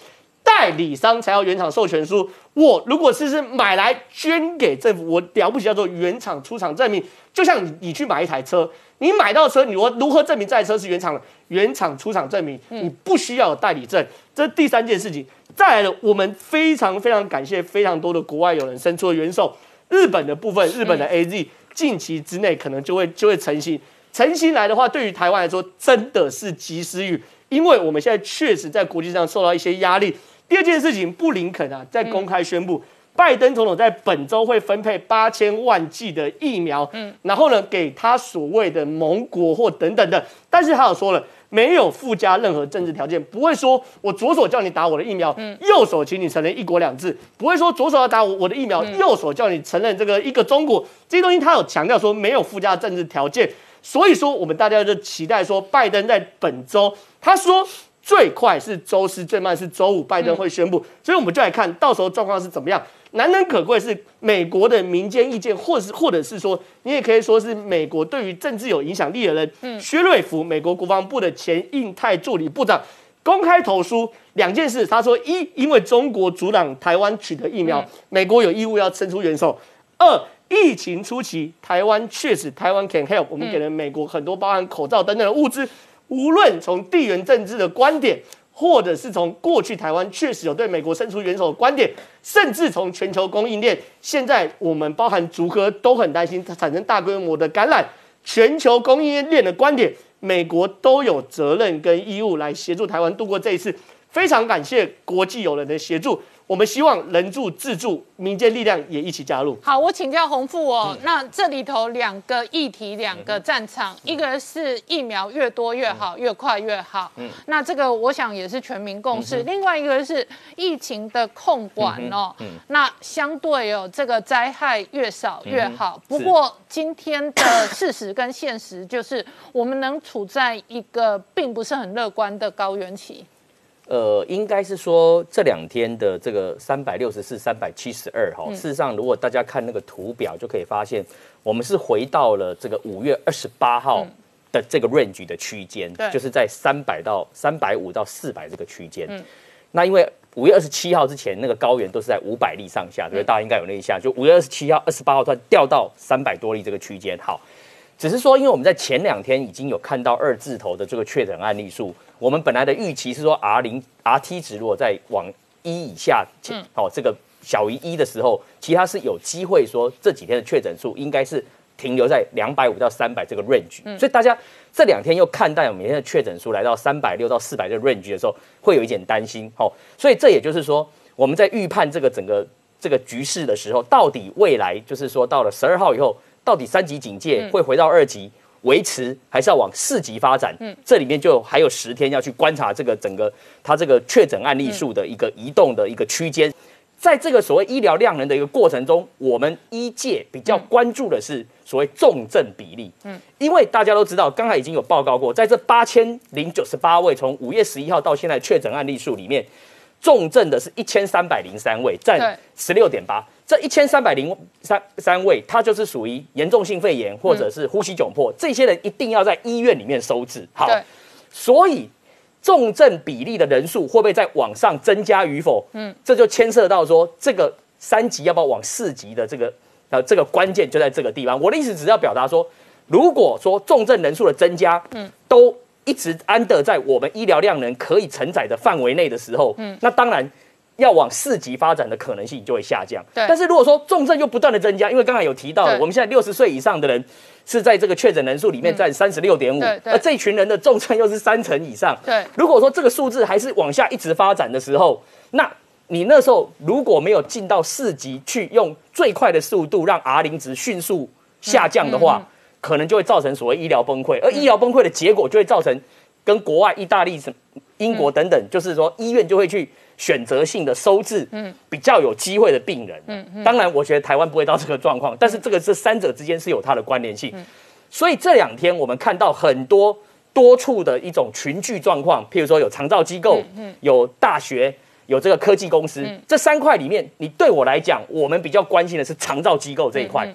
代理商才要原厂授权书。我如果是是买来捐给政府，我了不起叫做原厂出厂证明。就像你你去买一台车，你买到车，你我如何证明这台车是原厂的？原厂出厂证明，你不需要有代理证。这第三件事情。再来了，我们非常非常感谢非常多的国外友人伸出了援手。日本的部分，日本的 A Z 近期之内可能就会就会成型。成型来的话，对于台湾来说真的是及时雨，因为我们现在确实在国际上受到一些压力。第二件事情，布林肯啊在公开宣布，拜登总统在本周会分配八千万剂的疫苗，嗯，然后呢给他所谓的盟国或等等的，但是他有说了。没有附加任何政治条件，不会说我左手叫你打我的疫苗，嗯。右手请你承认一国两制，不会说左手要打我我的疫苗，右手叫你承认这个一个中国，这些东西他有强调说没有附加政治条件，所以说我们大家就期待说拜登在本周，他说最快是周四，最慢是周五，拜登会宣布，所以我们就来看到时候状况是怎么样。难能可贵是美国的民间意见，或是或者是说，你也可以说是美国对于政治有影响力的人。嗯，薛瑞福，美国国防部的前印太助理部长，公开投书两件事。他说：一，因为中国阻挡台湾取得疫苗，美国有义务要伸出援手；二，疫情初期，台湾确实台湾 can help，我们给了美国很多包含口罩等等的物资。无论从地缘政治的观点。或者是从过去台湾确实有对美国伸出援手的观点，甚至从全球供应链，现在我们包含竹科都很担心它产生大规模的感染，全球供应链的观点，美国都有责任跟义务来协助台湾度过这一次。非常感谢国际友人的协助。我们希望人助自助，民间力量也一起加入。好，我请教洪富哦。那这里头两个议题，两个战场，一个是疫苗越多越好，越快越好。嗯，那这个我想也是全民共识。另外一个是疫情的控管哦。嗯，那相对哦，这个灾害越少越好。不过今天的事实跟现实就是，我们能处在一个并不是很乐观的高原期。呃，应该是说这两天的这个三百六十四、三百七十二哈，事实上，如果大家看那个图表，就可以发现，我们是回到了这个五月二十八号的这个 range 的区间，就是在三百到三百五到四百这个区间。那因为五月二十七号之前，那个高原都是在五百例上下，对不对？大家应该有那一下。就五月二十七号、二十八号突然掉到三百多例这个区间。好，只是说，因为我们在前两天已经有看到二字头的这个确诊案例数，我们本来的预期是说 R 零 R T 值如果在往一以下，哦，这个小于一的时候，其他是有机会说这几天的确诊数应该是停留在两百五到三百这个 range。所以大家。这两天又看待每天的确诊数来到三百六到四百这个 range 的时候，会有一点担心。好，所以这也就是说，我们在预判这个整个这个局势的时候，到底未来就是说到了十二号以后，到底三级警戒会回到二级维持，还是要往四级发展？嗯，这里面就还有十天要去观察这个整个它这个确诊案例数的一个移动的一个区间。在这个所谓医疗量能的一个过程中，我们医界比较关注的是所谓重症比例。嗯，因为大家都知道，刚才已经有报告过，在这八千零九十八位从五月十一号到现在确诊案例数里面，重症的是一千三百零三位，占十六点八。这一千三百零三三位，他就是属于严重性肺炎或者是呼吸窘迫，这些人一定要在医院里面收治。好，所以。重症比例的人数会不会再往上增加与否？嗯，这就牵涉到说这个三级要不要往四级的这个呃这个关键就在这个地方。我的意思只要表达说，如果说重症人数的增加，嗯，都一直安得在我们医疗量能可以承载的范围内的时候，嗯，那当然要往四级发展的可能性就会下降。对，但是如果说重症又不断的增加，因为刚才有提到，我们现在六十岁以上的人。是在这个确诊人数里面占三十六点五，而这群人的重症又是三成以上。对，如果说这个数字还是往下一直发展的时候，那你那时候如果没有进到四级去用最快的速度让 R 零值迅速下降的话，可能就会造成所谓医疗崩溃，而医疗崩溃的结果就会造成跟国外意大利、什英国等等，就是说医院就会去。选择性的收治，嗯，比较有机会的病人，嗯嗯，当然，我觉得台湾不会到这个状况，但是这个这三者之间是有它的关联性，所以这两天我们看到很多多处的一种群聚状况，譬如说有长照机构，嗯，有大学，有这个科技公司，这三块里面，你对我来讲，我们比较关心的是长照机构这一块，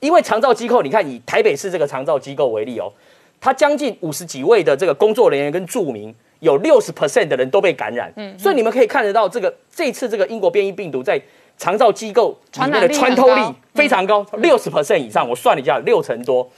因为长照机构，你看以台北市这个长照机构为例哦，它将近五十几位的这个工作人员跟住民。有六十 percent 的人都被感染，嗯，所以你们可以看得到，这个这次这个英国变异病毒在肠道机构里面的穿透力非常高，六十 percent 以上，我算了一下，六成多。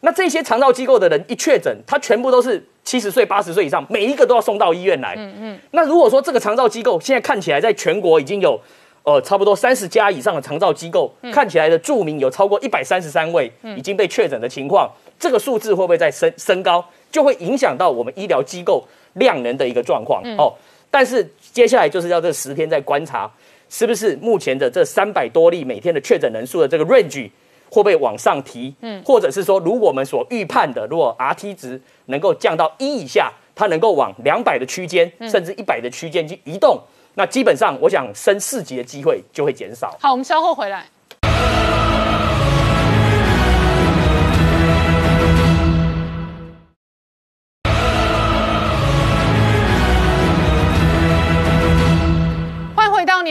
那这些肠道机构的人一确诊，他全部都是七十岁、八十岁以上，每一个都要送到医院来。嗯嗯。那如果说这个肠道机构现在看起来在全国已经有呃差不多三十家以上的肠道机构，看起来的著名有超过一百三十三位已经被确诊的情况，这个数字会不会再升升高，就会影响到我们医疗机构。量能的一个状况哦，但是接下来就是要这十天再观察，是不是目前的这三百多例每天的确诊人数的这个 range 会不会往上提？嗯，或者是说，如果我们所预判的，如果 R T 值能够降到一以下，它能够往两百的区间，甚至一百的区间去移动，那基本上我想升四级的机会就会减少。好，我们稍后回来。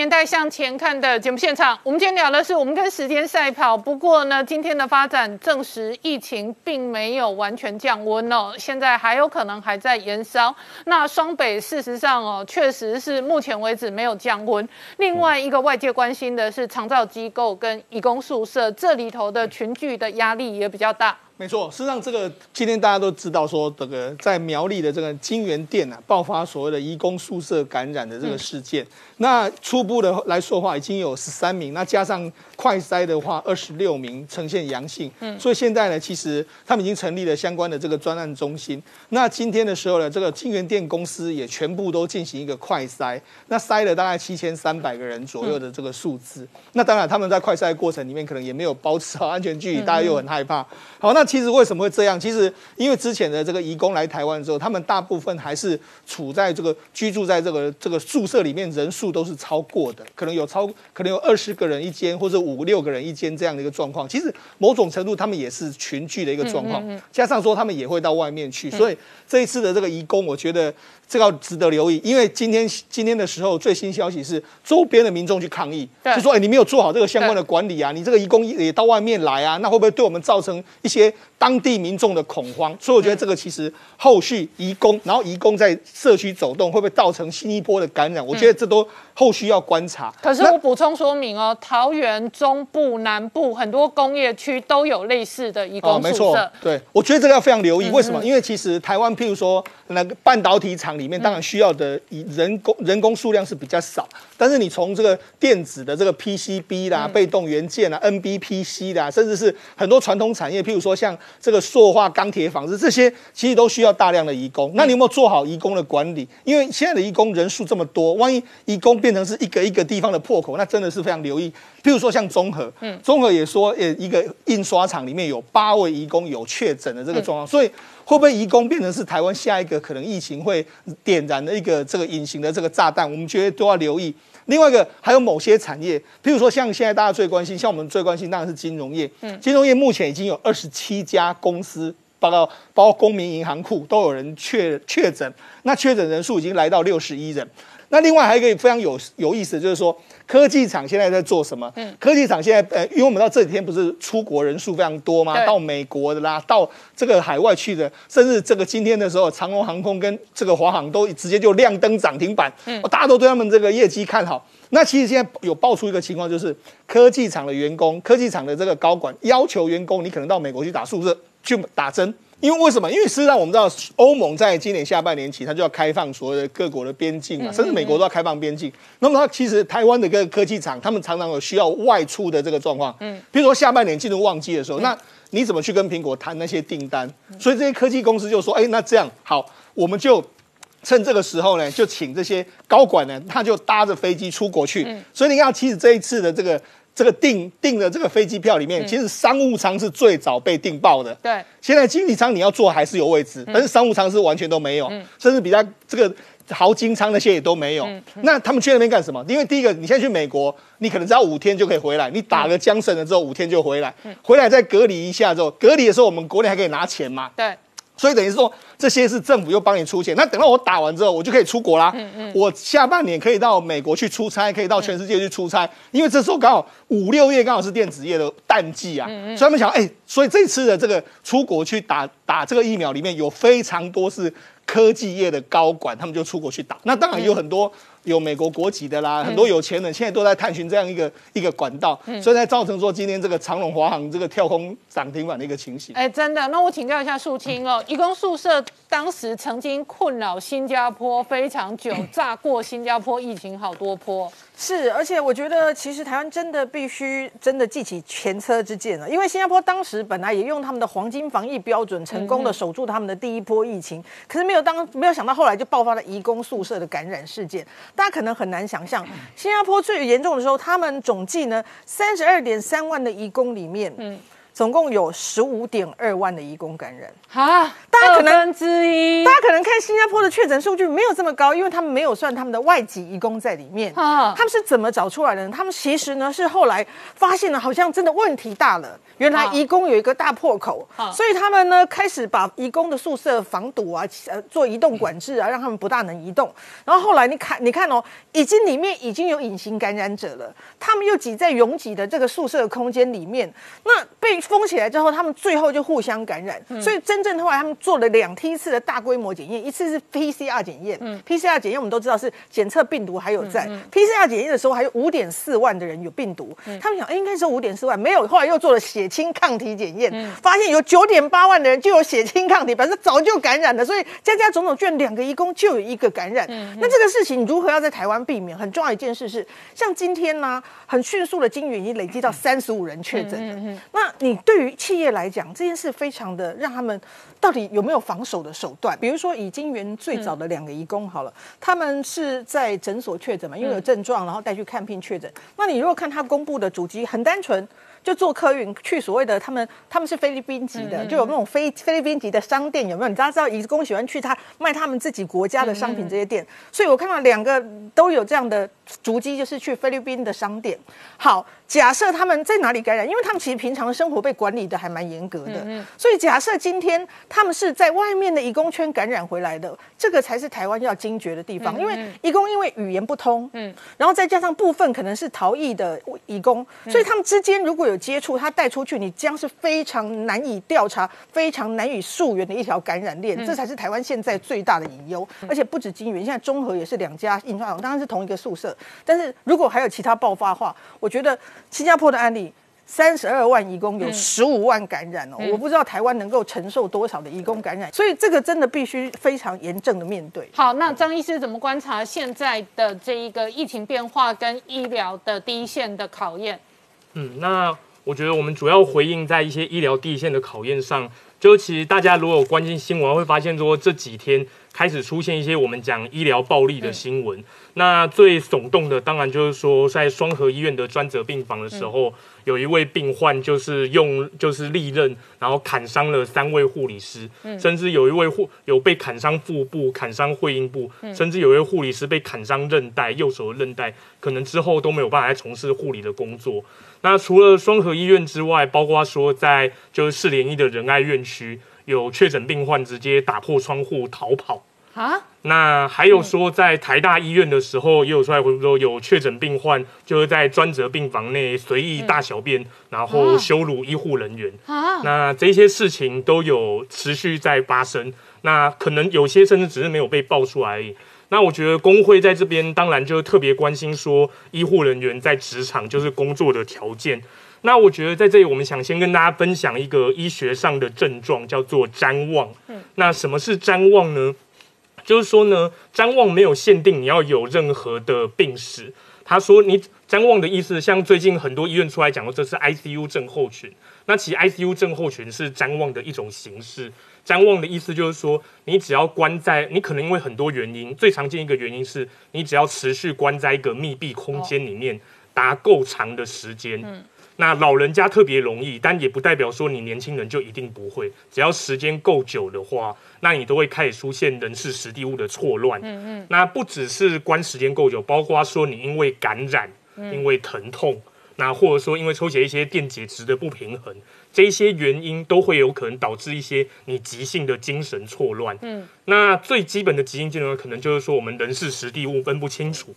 年代向前看的节目现场，我们今天聊的是我们跟时间赛跑。不过呢，今天的发展证实疫情并没有完全降温哦，现在还有可能还在延烧。那双北事实上哦，确实是目前为止没有降温。另外一个外界关心的是长照机构跟义工宿舍这里头的群聚的压力也比较大。没错，事实上，这个今天大家都知道，说这个在苗栗的这个金源店啊，爆发所谓的移工宿舍感染的这个事件。那初步的来说话，已经有十三名，那加上快筛的话，二十六名呈现阳性。嗯，所以现在呢，其实他们已经成立了相关的这个专案中心。那今天的时候呢，这个金源店公司也全部都进行一个快筛，那筛了大概七千三百个人左右的这个数字。那当然，他们在快筛过程里面可能也没有保持好安全距离，大家又很害怕。好，那。其实为什么会这样？其实因为之前的这个移工来台湾之后，他们大部分还是处在这个居住在这个这个宿舍里面，人数都是超过的，可能有超可能有二十个人一间或者五六个人一间这样的一个状况。其实某种程度他们也是群聚的一个状况，加上说他们也会到外面去，所以这一次的这个移工，我觉得。这个值得留意，因为今天今天的时候最新消息是，周边的民众去抗议，就说：“哎，你没有做好这个相关的管理啊，你这个移工也到外面来啊，那会不会对我们造成一些当地民众的恐慌，所以我觉得这个其实后续移工，然后移工在社区走动，会不会造成新一波的感染？我觉得这都后续要观察。可是我补充说明哦，桃园中部、南部很多工业区都有类似的移工没错对，我觉得这个要非常留意。为什么？因为其实台湾，譬如说那个半导体厂里面，当然需要的以人工人工数量是比较少，但是你从这个电子的这个 PCB 啦、被动元件啦、NBPC 啦，甚至是很多传统产业，譬如说像这个塑化、钢铁、纺织这些，其实都需要大量的移工。那你有没有做好移工的管理？因为现在的移工人数这么多，万一移工变成是一个一个地方的破口，那真的是非常留意。譬如说像中和，嗯，中和也说，呃，一个印刷厂里面有八位移工有确诊的这个状况，所以会不会移工变成是台湾下一个可能疫情会点燃的一个这个隐形的这个炸弹？我们觉得都要留意。另外一个还有某些产业，譬如说像现在大家最关心，像我们最关心当然是金融业，嗯，金融业目前已经有二十七家公司。包括包括公民银行库都有人确确诊，那确诊人数已经来到六十一人。那另外还有一个非常有有意思，就是说科技厂现在在做什么？嗯，科技厂现在呃，因为我们到这几天不是出国人数非常多吗？到美国的啦，到这个海外去的，甚至这个今天的时候，长龙航空跟这个华航都直接就亮灯涨停板，嗯，大家都对他们这个业绩看好。那其实现在有爆出一个情况，就是科技厂的员工、科技厂的这个高管要求员工，你可能到美国去打宿舍去打针。因为为什么？因为事实上我们知道，欧盟在今年下半年起，它就要开放所有的各国的边境嘛，甚至美国都要开放边境。那么它其实台湾的各个科技厂，他们常常有需要外出的这个状况。嗯，比如说下半年进入旺季的时候，那你怎么去跟苹果谈那些订单？所以这些科技公司就说：“哎，那这样好，我们就。”趁这个时候呢，就请这些高管呢，他就搭着飞机出国去。所以你看，其实这一次的这个这个订订的这个飞机票里面，其实商务舱是最早被订爆的。对，现在经济舱你要坐还是有位置，但是商务舱是完全都没有，甚至比较这个豪金舱那些也都没有。那他们去那边干什么？因为第一个，你现在去美国，你可能只要五天就可以回来，你打个江省了之后五天就回来，回来再隔离一下之后，隔离的时候我们国内还可以拿钱嘛。对，所以等于是说，这些是政府又帮你出钱。那等到我打完之后，我就可以出国啦。我下半年可以到美国去出差，可以到全世界去出差，因为这时候刚好五六月刚好是电子业的淡季啊。所以他们想，哎、所以这次的这个出国去打打这个疫苗里面有非常多是科技业的高管，他们就出国去打。那当然有很多。有美国国籍的啦，很多有钱人现在都在探寻这样一个一个管道，所以才造成说今天这个长隆、华航这个跳空涨停板的一个情形。哎，真的，那我请教一下树清哦，义工宿舍当时曾经困扰新加坡非常久，炸过新加坡疫情好多波。是，而且我觉得其实台湾真的必须真的记起前车之鉴了，因为新加坡当时本来也用他们的黄金防疫标准，成功的守住他们的第一波疫情，可是没有当没有想到后来就爆发了移工宿舍的感染事件。大家可能很难想象，新加坡最严重的时候，他们总计呢三十二点三万的移工里面，总共有十五点二万的移工感染。啊，大家可能之一大家可能看新加坡的确诊数据没有这么高，因为他们没有算他们的外籍移工在里面。啊他们是怎么找出来的呢？他们其实呢是后来发现了，好像真的问题大了。原来啊移工有一个大破口，啊所以他们呢开始把移工的宿舍防堵啊，呃，做移动管制啊，让他们不大能移动。然后后来你看，你看哦，已经里面已经有隐形感染者了，他们又挤在拥挤的这个宿舍空间里面，那被封起来之后，他们最后就互相感染。所以真正后来他们做了两梯次的大规模检验，一次是 PCR 检验、p c r 检验我们都知道是检测病毒还有在、PCR 检验的时候还有五点四万的人有病毒，他们想、哎应该是五点四万，没有，后来又做了血清抗体检验，发现有九点八万的人就有血清抗体，表示早就感染了，所以家家种种，居然两个义工就有一个感染。那这个事情如何要在台湾避免？很重要一件事是，像今天呢、很迅速的金源已经累积到三十五人确诊。了。那你对于企业来讲，这件事非常的让他们到底有没有防守的手段？比如说以金源最早的两个义工好了，他们是在诊所确诊嘛，因为有症状，然后带去看病确诊。那你如果看他公布的主机，很单纯。就坐客运去所谓的他们他们是菲律宾籍的，就有那种菲菲律宾籍的商店有没有？你知道知道义工喜欢去他卖他们自己国家的商品这些店，所以我看到两个都有这样的足迹，就是去菲律宾的商店。好，假设他们在哪里感染，因为他们其实平常生活被管理的还蛮严格的，所以假设今天他们是在外面的义工圈感染回来的，这个才是台湾要惊觉的地方，因为义工因为语言不通，嗯，然后再加上部分可能是逃逸的义工，所以他们之间如果有有接触，他带出去，你将是非常难以调查、非常难以溯源的一条感染链，这才是台湾现在最大的隐忧。而且不止金源，现在中和也是两家印刷厂，当然是同一个宿舍。但是如果还有其他爆发的话，我觉得新加坡的案例。三十二万移工有十五万感染哦，我不知道台湾能够承受多少的移工感染，所以这个真的必须非常严正的面对。好，那张医师怎么观察现在的这一个疫情变化跟医疗的第一线的考验？嗯，那我觉得我们主要回应在一些医疗地线的考验上，就其实大家如果有关心新闻，会发现说这几天开始出现一些我们讲医疗暴力的新闻。那最耸动的，当然就是说在双河医院的专责病房的时候。有一位病患就是用就是利刃，然后砍伤了三位护理师，甚至有一位护有被砍伤腹部、砍伤会阴部，甚至有一位护理师被砍伤韧带，右手的韧带，可能之后都没有办法再从事护理的工作。那除了双河医院之外，包括说在就是四联医的仁爱院区，有确诊病患直接打破窗户逃跑。啊，那还有说，在台大医院的时候，也有出来回说，有确诊病患就是在专责病房内随意大小便，然后羞辱医护人员。啊，那这些事情都有持续在发生。那可能有些甚至只是没有被爆出来。而已。那我觉得工会在这边当然就特别关心说，医护人员在职场就是工作的条件。那我觉得在这里，我们想先跟大家分享一个医学上的症状，叫做谵妄。嗯，那什么是谵妄呢？就是说呢，瞻望没有限定你要有任何的病史。他说，你瞻望的意思，像最近很多医院出来讲说这是 ICU 症候群。那其实 ICU 症候群是瞻望的一种形式。瞻望的意思就是说，你只要关在，你可能因为很多原因，最常见一个原因是你只要持续关在一个密闭空间里面达够长的时间。那老人家特别容易，但也不代表说你年轻人就一定不会。只要时间够久的话，那你都会开始出现人事实地物的错乱。嗯嗯。那不只是关时间够久，包括说你因为感染、因为疼痛，那或者说因为抽血一些电解质的不平衡，这些原因都会有可能导致一些你急性的精神错乱。嗯。那最基本的急性精神可能就是说我们人事实地物分不清楚。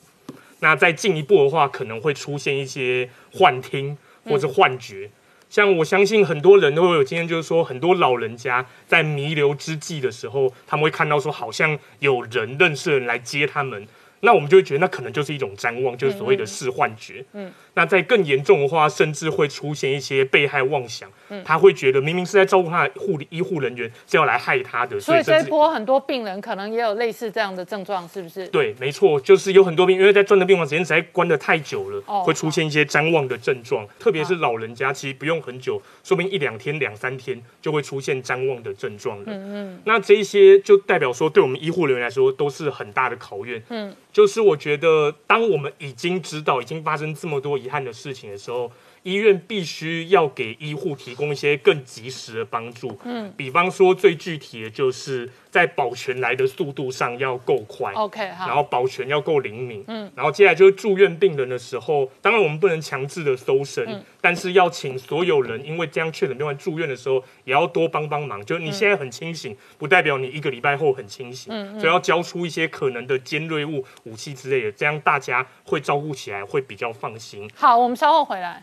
那再进一步的话，可能会出现一些幻听。或者幻觉，像我相信很多人都会有经验，就是说很多老人家在弥留之际的时候，他们会看到说好像有人认识的人来接他们。那我们就会觉得那可能就是一种瞻望，就是所谓的视幻觉。嗯，那在更严重的话，甚至会出现一些被害妄想。嗯，他会觉得明明是在照顾他的护理医护人员是要来害他的。所以这一波很多病人可能也有类似这样的症状，是不是？对，没错，就是有很多病，因为在专的病房时间实在关的太久了，会出现一些瞻望的症状。特别是老人家，其实不用很久，说不定一两天、两三天就会出现瞻望的症状了。嗯嗯，那这一些就代表说，对我们医护人员来说都是很大的考验。嗯。就是我觉得，当我们已经知道已经发生这么多遗憾的事情的时候。医院必须要给医护提供一些更及时的帮助，嗯，比方说最具体的就是在保全来的速度上要够快，OK，然后保全要够灵敏，嗯，然后接下来就是住院病人的时候，当然我们不能强制的搜身，但是要请所有人，因为这样确诊病患住院的时候也要多帮帮忙。就是你现在很清醒，不代表你一个礼拜后很清醒，嗯，所以要交出一些可能的尖锐物、武器之类的，这样大家会照顾起来会比较放心。好，我们稍后回来。